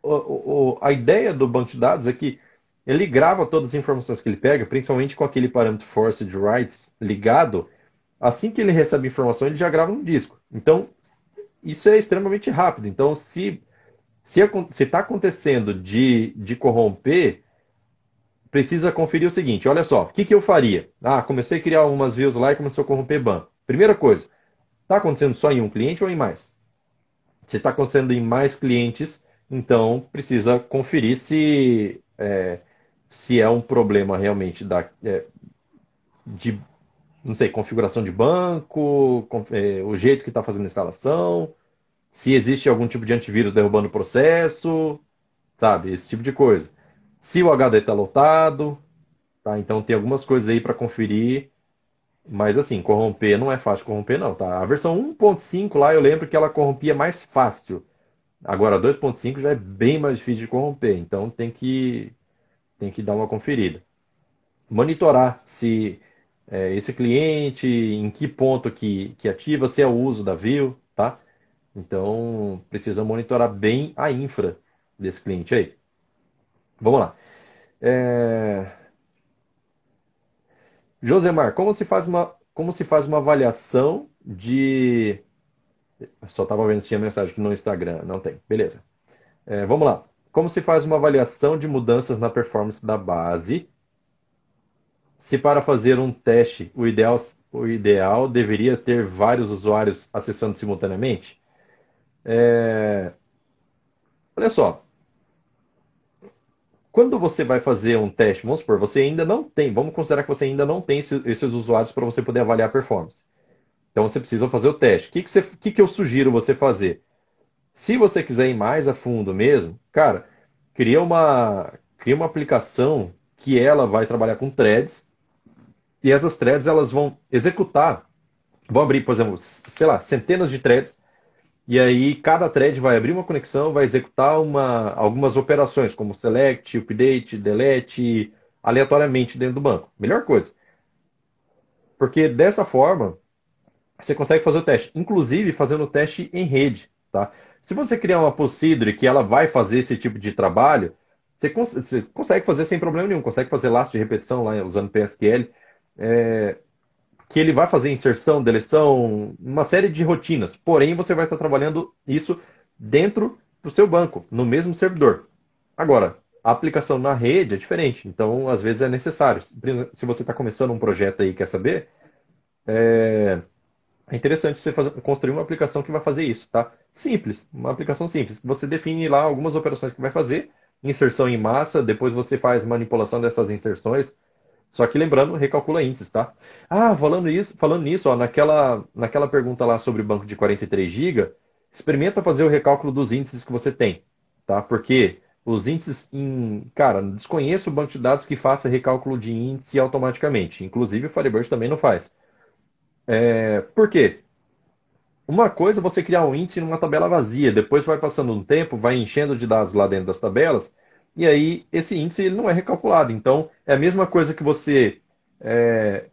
o, o, a ideia do banco de dados é que ele grava todas as informações que ele pega, principalmente com aquele parâmetro forced writes ligado, assim que ele recebe informação, ele já grava um disco. Então, isso é extremamente rápido. Então, se Se está acontecendo de, de corromper, precisa conferir o seguinte: olha só, o que, que eu faria? Ah, comecei a criar algumas views lá e começou a corromper banco. Primeira coisa, está acontecendo só em um cliente ou em mais? Se está acontecendo em mais clientes, então precisa conferir se é, se é um problema realmente da, é, de não sei, configuração de banco, é, o jeito que está fazendo a instalação, se existe algum tipo de antivírus derrubando o processo, sabe? Esse tipo de coisa. Se o HD está lotado, tá? Então tem algumas coisas aí para conferir. Mas assim, corromper não é fácil corromper, não, tá? A versão 1.5 lá eu lembro que ela corrompia mais fácil. Agora 2.5 já é bem mais difícil de corromper, então tem que, tem que dar uma conferida. Monitorar se é, esse cliente, em que ponto que, que ativa, se é o uso da view, tá? Então, precisa monitorar bem a infra desse cliente aí. Vamos lá. É... Josemar, como se faz uma, como se faz uma avaliação de. Só estava vendo se tinha mensagem no Instagram. Não tem. Beleza. É, vamos lá. Como se faz uma avaliação de mudanças na performance da base? Se para fazer um teste o ideal, o ideal deveria ter vários usuários acessando simultaneamente? É... Olha só. Quando você vai fazer um teste, vamos supor, você ainda não tem, vamos considerar que você ainda não tem esses usuários para você poder avaliar a performance. Então você precisa fazer o teste. O que, que, você, que, que eu sugiro você fazer? Se você quiser ir mais a fundo mesmo, cara, cria uma, cria uma aplicação que ela vai trabalhar com threads e essas threads elas vão executar, vão abrir, por exemplo, sei lá, centenas de threads e aí cada thread vai abrir uma conexão, vai executar uma, algumas operações, como select, update, delete, aleatoriamente dentro do banco. Melhor coisa. Porque dessa forma, você consegue fazer o teste, inclusive fazendo o teste em rede. Tá? Se você criar uma Possidre que ela vai fazer esse tipo de trabalho, você, cons você consegue fazer sem problema nenhum, consegue fazer laço de repetição lá usando PSQL. É, que ele vai fazer inserção, deleção, uma série de rotinas. Porém, você vai estar trabalhando isso dentro do seu banco, no mesmo servidor. Agora, a aplicação na rede é diferente, então às vezes é necessário. Se você está começando um projeto aí e quer saber, é, é interessante você fazer, construir uma aplicação que vai fazer isso, tá? Simples, uma aplicação simples. Você define lá algumas operações que vai fazer, inserção em massa, depois você faz manipulação dessas inserções, só que lembrando, recalcula índices, tá? Ah, falando, isso, falando nisso, ó, naquela, naquela pergunta lá sobre o banco de 43 GB, experimenta fazer o recálculo dos índices que você tem, tá? Porque os índices em. Cara, desconheço o banco de dados que faça recálculo de índice automaticamente. Inclusive o Firebird também não faz. É, por quê? Uma coisa é você criar um índice numa tabela vazia, depois vai passando um tempo, vai enchendo de dados lá dentro das tabelas, e aí esse índice ele não é recalculado. Então, é a mesma coisa que você. É...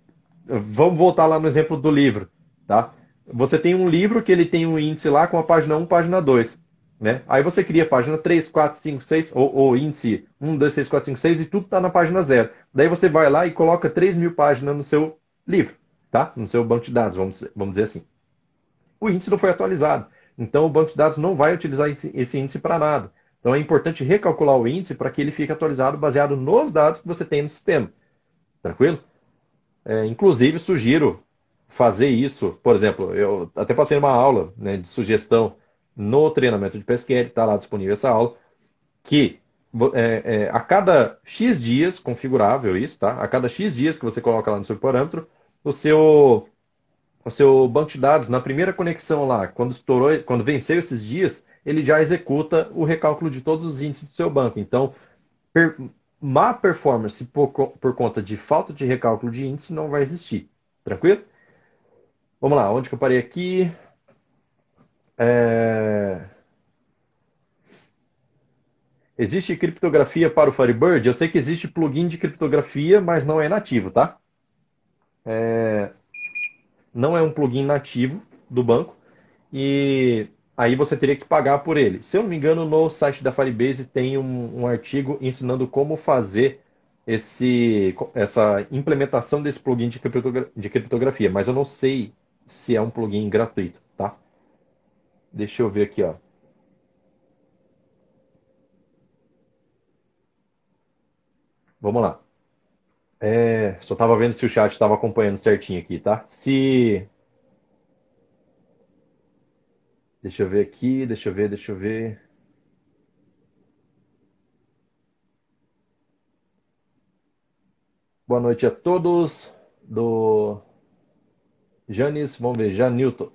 Vamos voltar lá no exemplo do livro. Tá? Você tem um livro que ele tem um índice lá com a página 1, página 2. Né? Aí você cria a página 3, 4, 5, 6, ou, ou índice 1, 2, 3, 4, 5, 6 e tudo está na página 0. Daí você vai lá e coloca 3 mil páginas no seu livro, tá? no seu banco de dados, vamos, vamos dizer assim. O índice não foi atualizado. Então o banco de dados não vai utilizar esse, esse índice para nada. Então é importante recalcular o índice para que ele fique atualizado baseado nos dados que você tem no sistema. Tranquilo? É, inclusive, sugiro fazer isso. Por exemplo, eu até passei uma aula né, de sugestão no treinamento de PSQL, está lá disponível essa aula, que é, é, a cada X dias, configurável isso, tá? A cada X dias que você coloca lá no seu parâmetro, o seu, o seu banco de dados, na primeira conexão lá, quando estourou, quando venceu esses dias, ele já executa o recálculo de todos os índices do seu banco. Então, per, má performance por, por conta de falta de recálculo de índice não vai existir. Tranquilo? Vamos lá, onde que eu parei aqui? É... Existe criptografia para o Firebird? Eu sei que existe plugin de criptografia, mas não é nativo, tá? é, não é um plugin nativo do banco e aí você teria que pagar por ele. Se eu não me engano, no site da Firebase tem um, um artigo ensinando como fazer esse, essa implementação desse plugin de, de criptografia, mas eu não sei se é um plugin gratuito, tá? Deixa eu ver aqui, ó. Vamos lá. É, só estava vendo se o chat estava acompanhando certinho aqui, tá? Se. Deixa eu ver aqui, deixa eu ver, deixa eu ver. Boa noite a todos do Janis, vamos ver, Janilton.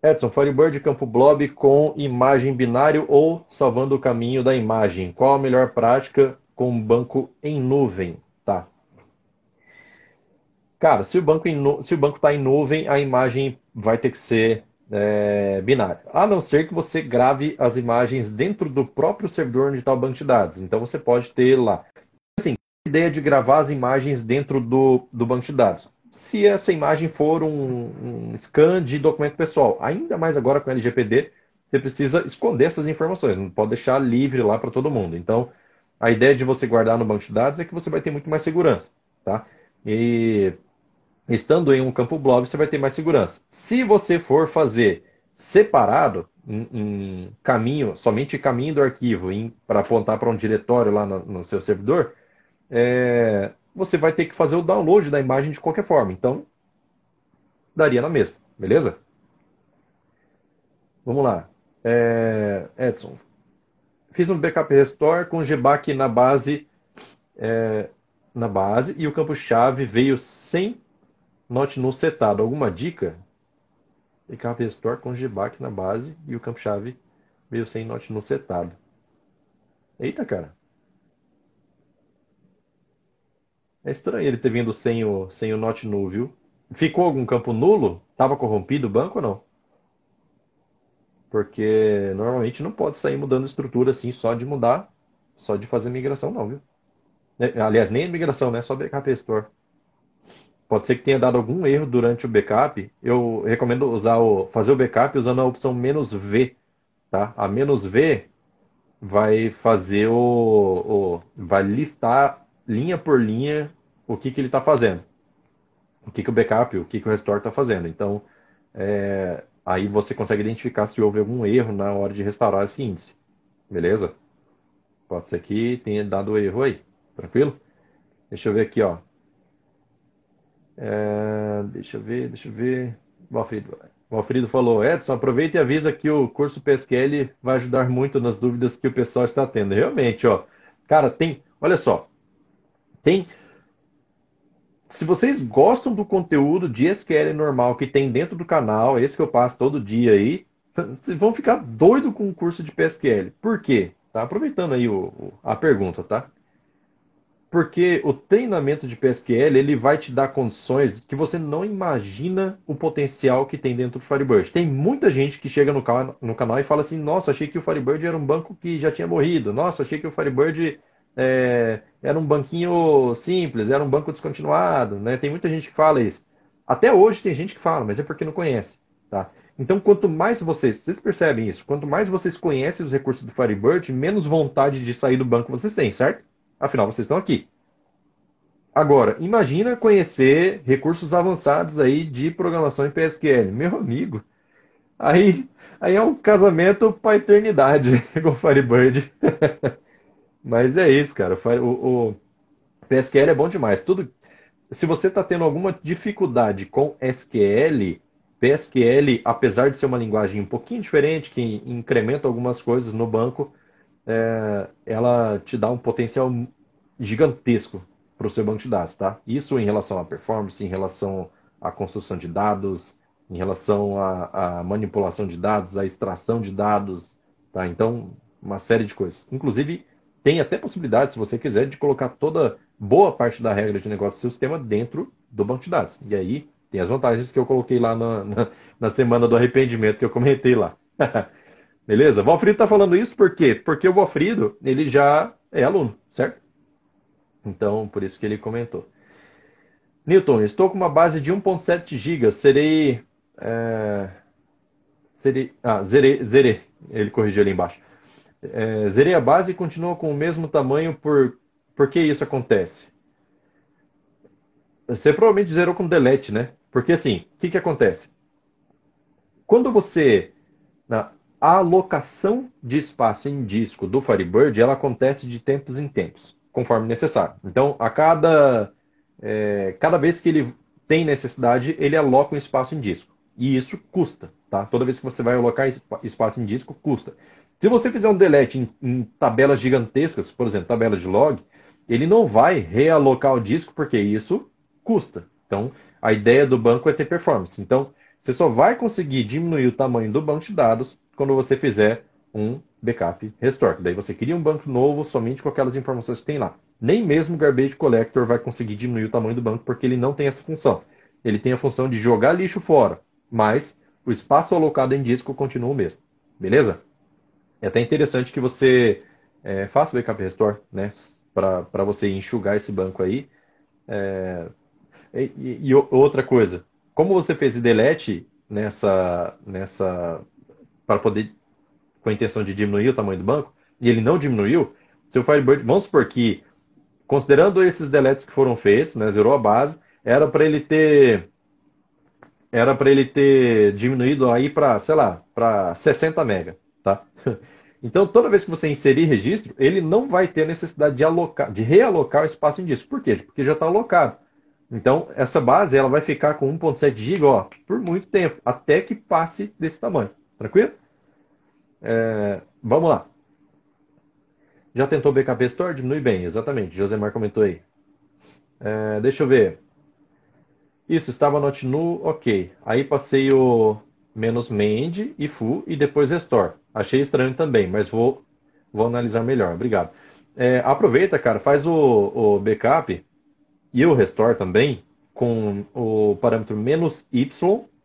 Edson, Firebird Campo Blob com imagem binário ou salvando o caminho da imagem? Qual a melhor prática com banco em nuvem? Tá. Cara, se o banco se o banco está em nuvem, a imagem vai ter que ser é, binária. A não ser que você grave as imagens dentro do próprio servidor onde está o banco de dados. Então você pode ter lá. Assim, a ideia de gravar as imagens dentro do, do banco de dados se essa imagem for um, um scan de documento pessoal. Ainda mais agora com LGPD, você precisa esconder essas informações, não pode deixar livre lá para todo mundo. Então, a ideia de você guardar no banco de dados é que você vai ter muito mais segurança, tá? E estando em um campo blob, você vai ter mais segurança. Se você for fazer separado, em caminho, somente caminho do arquivo, para apontar para um diretório lá no, no seu servidor, é, você vai ter que fazer o download da imagem de qualquer forma. Então, daria na mesma, beleza? Vamos lá. É, Edson. Fiz um backup restore com GBAC na base, é, na base e o campo-chave veio sem note no setado. Alguma dica? Backup restore com GBAC na base e o campo-chave veio sem note no setado. Eita, cara. É estranho ele ter vindo sem o, sem o not null, viu? Ficou algum campo nulo? Estava corrompido o banco ou não? Porque normalmente não pode sair mudando estrutura assim só de mudar, só de fazer migração não, viu? É, aliás, nem migração, né? Só backup restore. Pode ser que tenha dado algum erro durante o backup. Eu recomendo usar o, fazer o backup usando a opção "-v", tá? A "-v" vai fazer o, o vai listar linha por linha o que, que ele está fazendo. O que, que o backup, o que, que o restore está fazendo. Então, é, aí você consegue identificar se houve algum erro na hora de restaurar esse índice. Beleza? Pode ser que tenha dado erro aí. Tranquilo? Deixa eu ver aqui, ó. É, deixa eu ver, deixa eu ver. Valfrido. Valfrido falou, Edson, aproveita e avisa que o curso PSQL vai ajudar muito nas dúvidas que o pessoal está tendo. Realmente, ó. Cara, tem. Olha só. Tem se vocês gostam do conteúdo de SQL normal que tem dentro do canal, esse que eu passo todo dia aí, vocês vão ficar doido com o curso de PSQL. Por quê? Tá aproveitando aí o, a pergunta, tá? Porque o treinamento de PSQL ele vai te dar condições que você não imagina o potencial que tem dentro do Firebird. Tem muita gente que chega no, no canal e fala assim: Nossa, achei que o Firebird era um banco que já tinha morrido. Nossa, achei que o Firebird é, era um banquinho simples, era um banco descontinuado, né? Tem muita gente que fala isso. Até hoje tem gente que fala, mas é porque não conhece, tá? Então, quanto mais vocês, vocês percebem isso, quanto mais vocês conhecem os recursos do Firebird, menos vontade de sair do banco vocês têm, certo? Afinal, vocês estão aqui. Agora, imagina conhecer recursos avançados aí de programação em PSQL. Meu amigo, aí, aí é um casamento para eternidade com o Firebird. Mas é isso, cara. O, o PSQL é bom demais. Tudo, se você está tendo alguma dificuldade com SQL, PSQL, apesar de ser uma linguagem um pouquinho diferente, que incrementa algumas coisas no banco, é, ela te dá um potencial gigantesco para o seu banco de dados, tá? Isso em relação à performance, em relação à construção de dados, em relação à, à manipulação de dados, à extração de dados, tá? Então, uma série de coisas. Inclusive, tem até possibilidade, se você quiser, de colocar toda boa parte da regra de negócio do seu sistema dentro do banco de dados. E aí tem as vantagens que eu coloquei lá na, na, na semana do arrependimento que eu comentei lá. Beleza? Valfrido está falando isso por quê? Porque o Valfrido, ele já é aluno, certo? Então, por isso que ele comentou. Newton, estou com uma base de 1.7 GB. Serei, é, serei... Ah, zerei, zerei. Ele corrigiu ali embaixo. É, zerei a base e continua com o mesmo tamanho. Por, por que isso acontece? Você provavelmente zerou com delete, né? Porque assim, o que, que acontece? Quando você. Na, a alocação de espaço em disco do Firebird ela acontece de tempos em tempos, conforme necessário. Então, a cada, é, cada vez que ele tem necessidade, ele aloca um espaço em disco. E isso custa, tá? Toda vez que você vai alocar espaço em disco, custa. Se você fizer um delete em, em tabelas gigantescas, por exemplo, tabela de log, ele não vai realocar o disco porque isso custa. Então, a ideia do banco é ter performance. Então, você só vai conseguir diminuir o tamanho do banco de dados quando você fizer um backup restore. Daí você cria um banco novo somente com aquelas informações que tem lá. Nem mesmo o Garbage Collector vai conseguir diminuir o tamanho do banco porque ele não tem essa função. Ele tem a função de jogar lixo fora, mas o espaço alocado em disco continua o mesmo. Beleza? É até interessante que você é, faça o backup restore, né? Para você enxugar esse banco aí. É, e, e, outra coisa, como você fez delete nessa, nessa para poder com a intenção de diminuir o tamanho do banco e ele não diminuiu, seu Firebird, vamos supor que considerando esses deletes que foram feitos, né, zerou a base, era para ele ter era para ele ter diminuído aí para, sei lá, para 60 mega? Então, toda vez que você inserir registro, ele não vai ter necessidade de alocar, de realocar o espaço disco. Por quê? Porque já está alocado. Então, essa base ela vai ficar com 1.7 GB por muito tempo, até que passe desse tamanho. Tranquilo? É, vamos lá. Já tentou backup Store? Diminui bem, exatamente. Josemar comentou aí. É, deixa eu ver. Isso, estava no nu, ok. Aí passei o menos mend e full e depois restore. Achei estranho também, mas vou, vou analisar melhor. Obrigado. É, aproveita, cara, faz o, o backup e o restore também com o parâmetro menos y,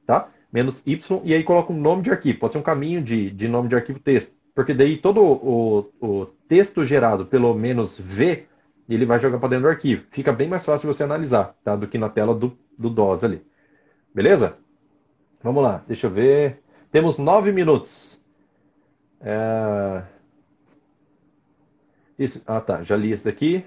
tá? Menos y, e aí coloca um nome de arquivo. Pode ser um caminho de, de nome de arquivo texto. Porque daí todo o, o texto gerado pelo menos v, ele vai jogar para dentro do arquivo. Fica bem mais fácil você analisar, tá? Do que na tela do, do DOS ali. Beleza? Vamos lá, deixa eu ver. Temos nove minutos. É... Isso... Ah, tá. Já li esse daqui.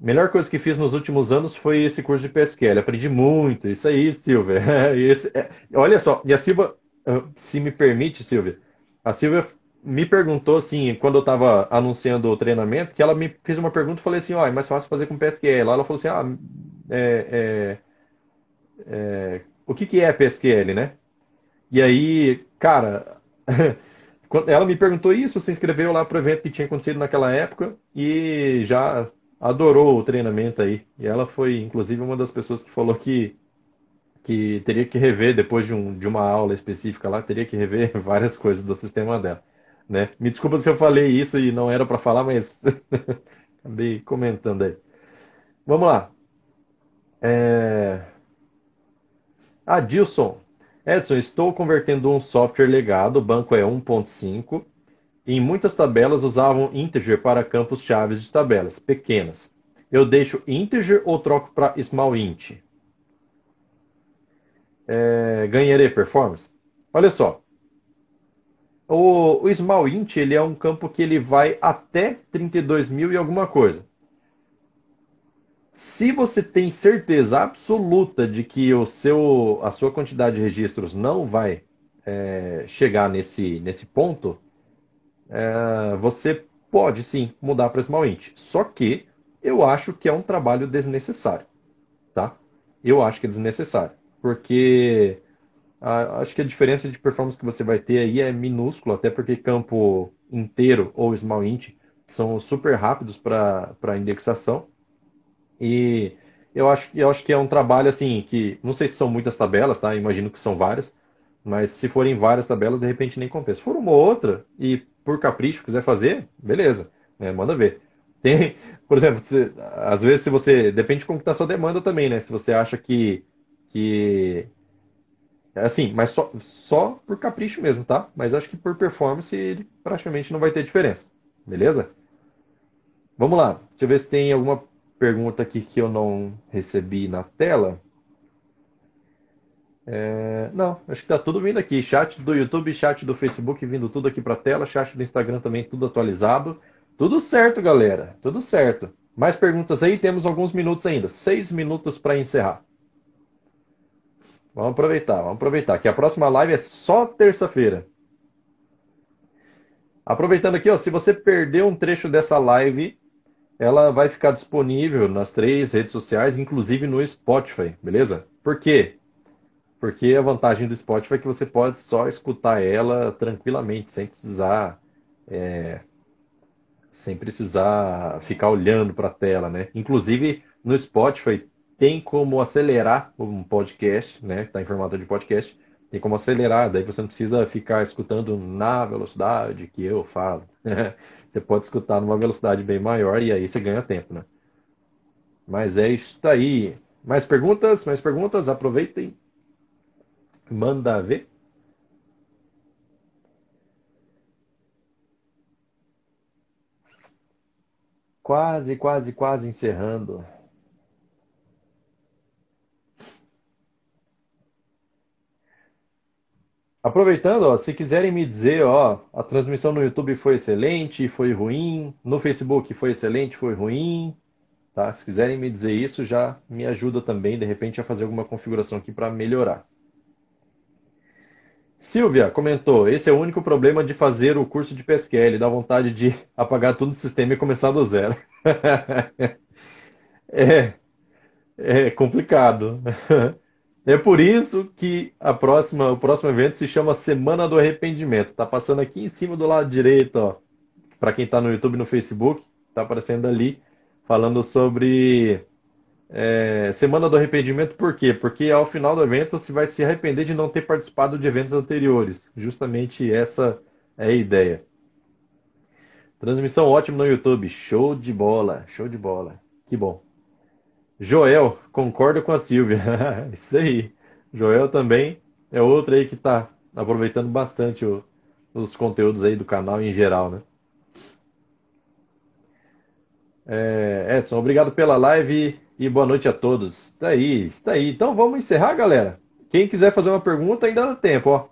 Melhor coisa que fiz nos últimos anos foi esse curso de PSQL. Aprendi muito. Isso aí, Silvia. Esse, é... Olha só, e a Silvia, ah, se me permite, Silvia, a Silvia me perguntou assim, quando eu estava anunciando o treinamento, que ela me fez uma pergunta e falei assim, ó, é mais fácil fazer com PSQL. Ela falou assim, ah, é, é, é, o que, que é PSQL, né? E aí, cara, ela me perguntou isso, se inscreveu lá para o evento que tinha acontecido naquela época e já adorou o treinamento aí. E ela foi, inclusive, uma das pessoas que falou que, que teria que rever, depois de, um, de uma aula específica lá, teria que rever várias coisas do sistema dela. Né? Me desculpa se eu falei isso e não era para falar, mas acabei comentando aí. Vamos lá. É... Adilson. Edson, estou convertendo um software legado, o banco é 1.5 em muitas tabelas usavam integer para campos chaves de tabelas pequenas. Eu deixo integer ou troco para small int? É, ganharei performance? Olha só. O, o small int ele é um campo que ele vai até 32 mil e alguma coisa. Se você tem certeza absoluta de que o seu, a sua quantidade de registros não vai é, chegar nesse, nesse ponto, é, você pode sim mudar para Small Int. Só que eu acho que é um trabalho desnecessário. Tá? Eu acho que é desnecessário. Porque a, acho que a diferença de performance que você vai ter aí é minúscula, até porque campo inteiro ou Small Int são super rápidos para indexação. E eu acho, eu acho que é um trabalho assim que não sei se são muitas tabelas, tá? Imagino que são várias, mas se forem várias tabelas, de repente nem compensa. Se for uma ou outra e por capricho quiser fazer, beleza, né? manda ver. Tem, por exemplo, se, às vezes se você depende de como está a sua demanda também, né? Se você acha que que assim, mas só, só por capricho mesmo, tá? Mas acho que por performance ele praticamente não vai ter diferença. Beleza? Vamos lá. Deixa eu ver se tem alguma pergunta aqui que eu não recebi na tela. É, não, acho que tá tudo vindo aqui. Chat do YouTube, chat do Facebook vindo tudo aqui para tela, chat do Instagram também tudo atualizado. Tudo certo, galera. Tudo certo. Mais perguntas aí? Temos alguns minutos ainda. Seis minutos para encerrar. Vamos aproveitar, vamos aproveitar. Que a próxima live é só terça-feira. Aproveitando aqui, ó, se você perdeu um trecho dessa live, ela vai ficar disponível nas três redes sociais, inclusive no Spotify, beleza? Por quê? Porque a vantagem do Spotify é que você pode só escutar ela tranquilamente, sem precisar é, sem precisar ficar olhando para a tela, né? Inclusive no Spotify tem como acelerar um podcast, né? Está em formato de podcast, tem como acelerar, daí você não precisa ficar escutando na velocidade que eu falo. você pode escutar numa velocidade bem maior e aí você ganha tempo, né? Mas é isso aí. Mais perguntas? Mais perguntas? Aproveitem. Manda ver. Quase, quase, quase encerrando. Aproveitando, ó, se quiserem me dizer, ó, a transmissão no YouTube foi excelente, foi ruim, no Facebook foi excelente, foi ruim, tá? Se quiserem me dizer isso, já me ajuda também, de repente, a fazer alguma configuração aqui para melhorar. Silvia comentou: esse é o único problema de fazer o curso de PSQL, dá vontade de apagar tudo no sistema e começar do zero. é, é complicado. É por isso que a próxima, o próximo evento se chama Semana do Arrependimento. Tá passando aqui em cima do lado direito, ó. Para quem está no YouTube e no Facebook, tá aparecendo ali falando sobre é, Semana do Arrependimento, por quê? Porque ao final do evento você vai se arrepender de não ter participado de eventos anteriores. Justamente essa é a ideia. Transmissão ótima no YouTube. Show de bola, show de bola. Que bom. Joel, concordo com a Silvia. Isso aí. Joel também é outro aí que está aproveitando bastante o, os conteúdos aí do canal em geral, né? É, Edson, obrigado pela live e boa noite a todos. Está aí, está aí. Então vamos encerrar, galera. Quem quiser fazer uma pergunta, ainda dá tempo, ó.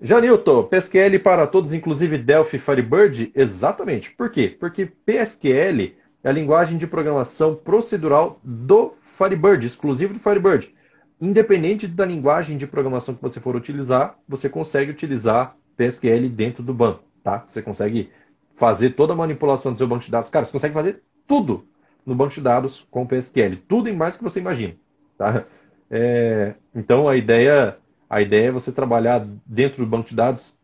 Janilton, PSQL para todos, inclusive Delphi Firebird? Exatamente. Por quê? Porque PSQL é a linguagem de programação procedural do Firebird, exclusivo do Firebird. Independente da linguagem de programação que você for utilizar, você consegue utilizar PSQL dentro do banco, tá? Você consegue fazer toda a manipulação do seu banco de dados. Cara, você consegue fazer tudo no banco de dados com PSQL. Tudo em mais que você imagina. Tá? É, então a ideia, a ideia é você trabalhar dentro do banco de dados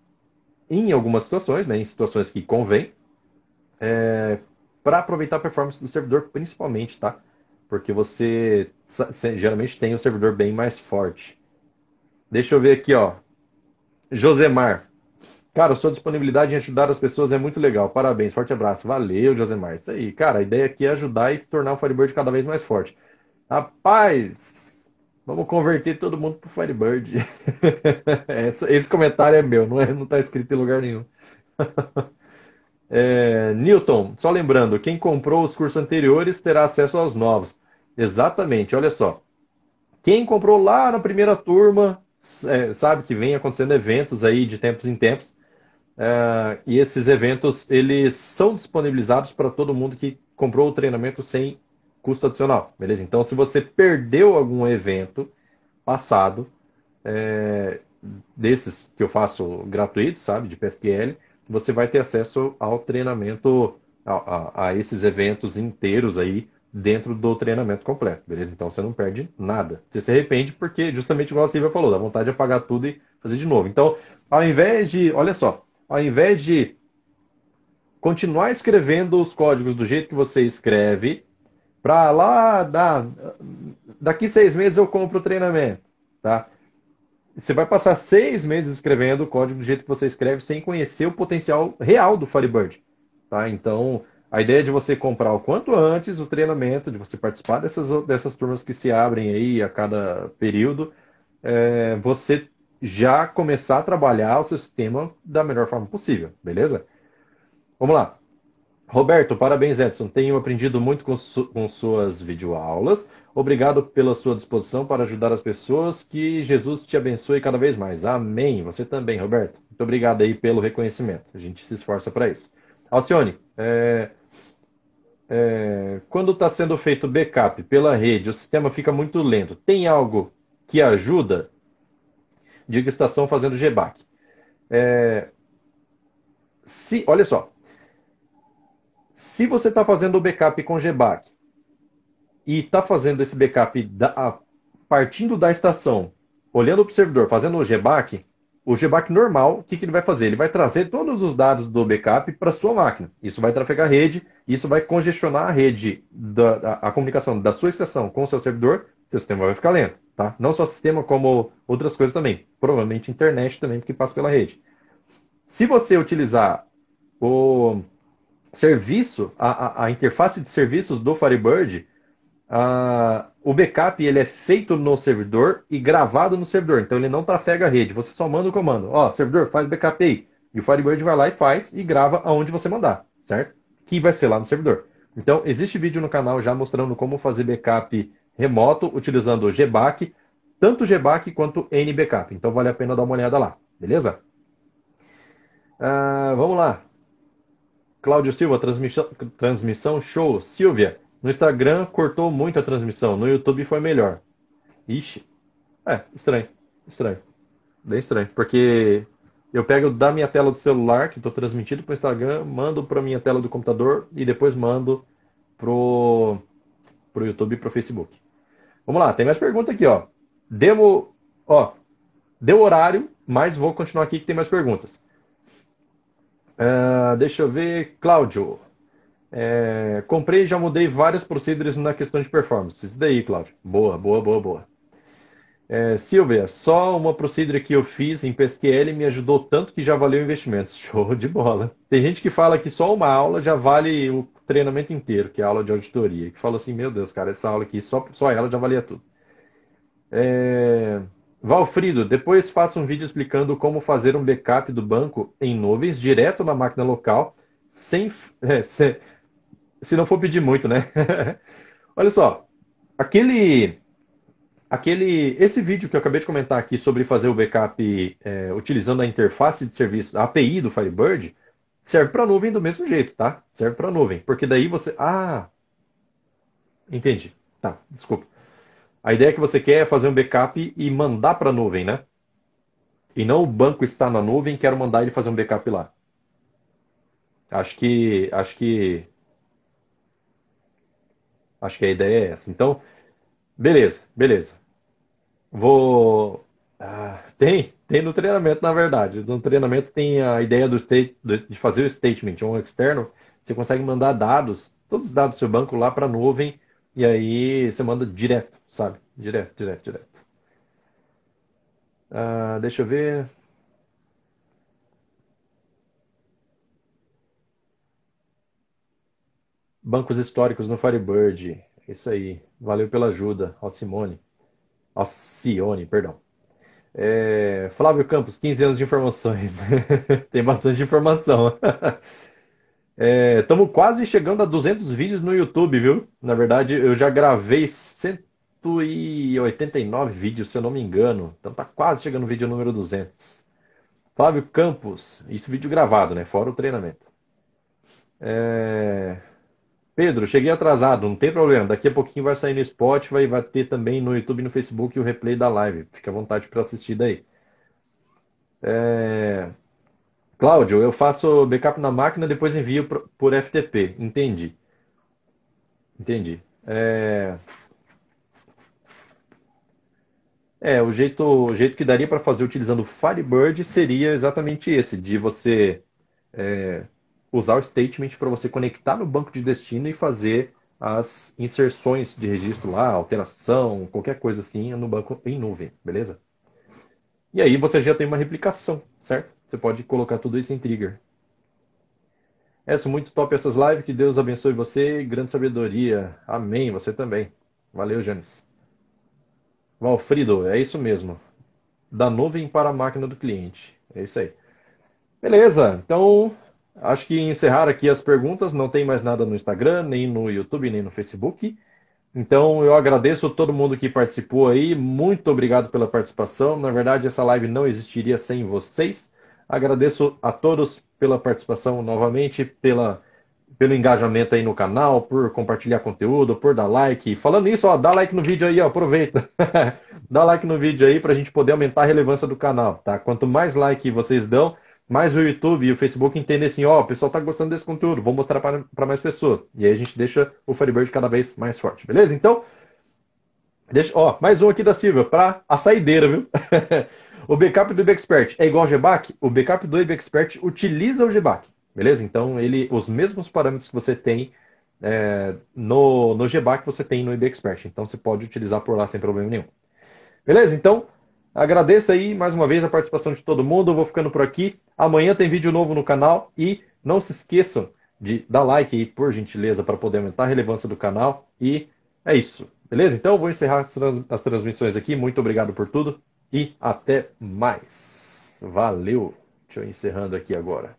em algumas situações, né, em situações que convém, é, para aproveitar a performance do servidor principalmente, tá? Porque você geralmente tem o servidor bem mais forte. Deixa eu ver aqui, ó. Josemar. Cara, sua disponibilidade em ajudar as pessoas é muito legal. Parabéns, forte abraço. Valeu, Josemar. Isso aí, cara. A ideia aqui é ajudar e tornar o Firebird cada vez mais forte. Rapaz, vamos converter todo mundo pro Firebird. Esse comentário é meu, não, é, não tá escrito em lugar nenhum. É, Newton, só lembrando, quem comprou os cursos anteriores terá acesso aos novos. Exatamente, olha só. Quem comprou lá na primeira turma, é, sabe que vem acontecendo eventos aí de tempos em tempos, Uh, e esses eventos eles são disponibilizados para todo mundo que comprou o treinamento sem custo adicional, beleza? Então, se você perdeu algum evento passado, é, desses que eu faço gratuito, sabe, de PSQL, você vai ter acesso ao treinamento, a, a, a, esses eventos inteiros aí dentro do treinamento completo, beleza? Então você não perde nada. Você se arrepende porque, justamente igual a Silvia falou, dá vontade de apagar tudo e fazer de novo. Então, ao invés de, olha só, ao invés de continuar escrevendo os códigos do jeito que você escreve, para lá, da, daqui seis meses eu compro o treinamento, tá? Você vai passar seis meses escrevendo o código do jeito que você escreve sem conhecer o potencial real do Firebird, tá? Então, a ideia é de você comprar o quanto antes o treinamento, de você participar dessas, dessas turmas que se abrem aí a cada período, é, você já começar a trabalhar o seu sistema da melhor forma possível, beleza? Vamos lá. Roberto, parabéns, Edson. Tenho aprendido muito com, su com suas videoaulas. Obrigado pela sua disposição para ajudar as pessoas. Que Jesus te abençoe cada vez mais. Amém. Você também, Roberto. Muito obrigado aí pelo reconhecimento. A gente se esforça para isso. Alcione, é, é, quando está sendo feito backup pela rede, o sistema fica muito lento. Tem algo que ajuda? Diga estação fazendo GBAC. É, se, olha só, se você está fazendo o backup com GBAC e está fazendo esse backup da, partindo da estação, olhando para o servidor, fazendo o GBAC, o GBAC normal, o que, que ele vai fazer? Ele vai trazer todos os dados do backup para sua máquina. Isso vai trafegar a rede, isso vai congestionar a rede, da, a, a comunicação da sua estação com o seu servidor, seu sistema vai ficar lento. Tá? Não só sistema, como outras coisas também. Provavelmente internet também, porque passa pela rede. Se você utilizar o serviço, a, a, a interface de serviços do Firebird, o backup ele é feito no servidor e gravado no servidor. Então ele não trafega a rede. Você só manda o comando. Ó, servidor, faz backup aí. E o Firebird vai lá e faz e grava aonde você mandar, certo? Que vai ser lá no servidor. Então, existe vídeo no canal já mostrando como fazer backup remoto utilizando o GBAC, tanto GBAC quanto NBackup. Então, vale a pena dar uma olhada lá, beleza? Uh, vamos lá. Cláudio Silva, transmissão, transmissão show. Silvia, no Instagram cortou muito a transmissão, no YouTube foi melhor. Ixi. É, estranho. Estranho. Bem estranho. Porque eu pego da minha tela do celular, que estou transmitindo para o Instagram, mando para minha tela do computador e depois mando pro, pro YouTube e pro Facebook. Vamos lá, tem mais pergunta aqui, ó. Demo, ó, deu horário, mas vou continuar aqui que tem mais perguntas. Uh, deixa eu ver, Cláudio. É, comprei e já mudei várias procedures na questão de performance. Isso daí, Cláudio. Boa, boa, boa, boa. É, Silvia, só uma procedure que eu fiz em PSQL me ajudou tanto que já valeu investimento. Show de bola. Tem gente que fala que só uma aula já vale o treinamento inteiro, que é a aula de auditoria. Que fala assim, meu Deus, cara, essa aula aqui, só, só ela já valia tudo. É... Valfrido, depois faça um vídeo explicando como fazer um backup do banco em nuvens direto na máquina local, sem, é, sem, se não for pedir muito, né? Olha só, aquele, aquele, esse vídeo que eu acabei de comentar aqui sobre fazer o backup é, utilizando a interface de serviço, a API do Firebird, serve para nuvem do mesmo jeito, tá? Serve para nuvem, porque daí você, ah, entendi, tá? Desculpa. A ideia que você quer é fazer um backup e mandar para a nuvem, né? E não o banco está na nuvem, quero mandar ele fazer um backup lá. Acho que, acho que Acho que a ideia é essa. Então, beleza, beleza. Vou. Ah, tem, tem no treinamento, na verdade. No treinamento tem a ideia do state, de fazer o statement, um externo. Você consegue mandar dados, todos os dados do seu banco lá para a nuvem, e aí você manda direto, sabe? Direto, direto, direto. Ah, deixa eu ver. Bancos históricos no Firebird. Isso aí. Valeu pela ajuda, Alcimone. Alcione, perdão. É, Flávio Campos, 15 anos de informações. Tem bastante informação. Estamos é, quase chegando a 200 vídeos no YouTube, viu? Na verdade, eu já gravei 189 vídeos, se eu não me engano. Então tá quase chegando o vídeo número 200. Flávio Campos, isso vídeo gravado, né? Fora o treinamento. É... Pedro, cheguei atrasado, não tem problema. Daqui a pouquinho vai sair no Spotify vai ter também no YouTube e no Facebook o replay da live. Fica à vontade para assistir daí. É... Cláudio, eu faço backup na máquina, depois envio por FTP. Entendi. Entendi. É, é o jeito, o jeito que daria para fazer utilizando o Firebird seria exatamente esse, de você é, usar o statement para você conectar no banco de destino e fazer as inserções de registro lá, alteração, qualquer coisa assim no banco em nuvem, beleza? E aí você já tem uma replicação, certo? Você pode colocar tudo isso em trigger. É, são muito top essas lives. Que Deus abençoe você. Grande sabedoria. Amém. Você também. Valeu, Janes. Valfrido, é isso mesmo. Da nuvem para a máquina do cliente. É isso aí. Beleza. Então, Acho que encerrar aqui as perguntas, não tem mais nada no Instagram, nem no YouTube, nem no Facebook. Então eu agradeço todo mundo que participou aí, muito obrigado pela participação. Na verdade, essa live não existiria sem vocês. Agradeço a todos pela participação novamente, pela, pelo engajamento aí no canal, por compartilhar conteúdo, por dar like. Falando isso, ó, dá like no vídeo aí, ó, aproveita. dá like no vídeo aí para a gente poder aumentar a relevância do canal, tá? Quanto mais like vocês dão, mais o YouTube e o Facebook entendem assim, ó, o pessoal tá gostando desse conteúdo, vou mostrar para mais pessoas. E aí a gente deixa o Firebird cada vez mais forte, beleza? Então, deixa, ó, mais um aqui da Silvia, para a saideira, viu? o backup do IBExpert é igual ao GBAC? O backup do IBExpert utiliza o GBAC, beleza? Então, ele, os mesmos parâmetros que você tem é, no, no GBAC você tem no IBExpert. Então, você pode utilizar por lá sem problema nenhum. Beleza? Então, Agradeço aí mais uma vez a participação de todo mundo. Eu vou ficando por aqui. Amanhã tem vídeo novo no canal e não se esqueçam de dar like aí, por gentileza, para poder aumentar a relevância do canal. E é isso. Beleza? Então eu vou encerrar as, as transmissões aqui. Muito obrigado por tudo e até mais. Valeu. Deixa eu encerrando aqui agora.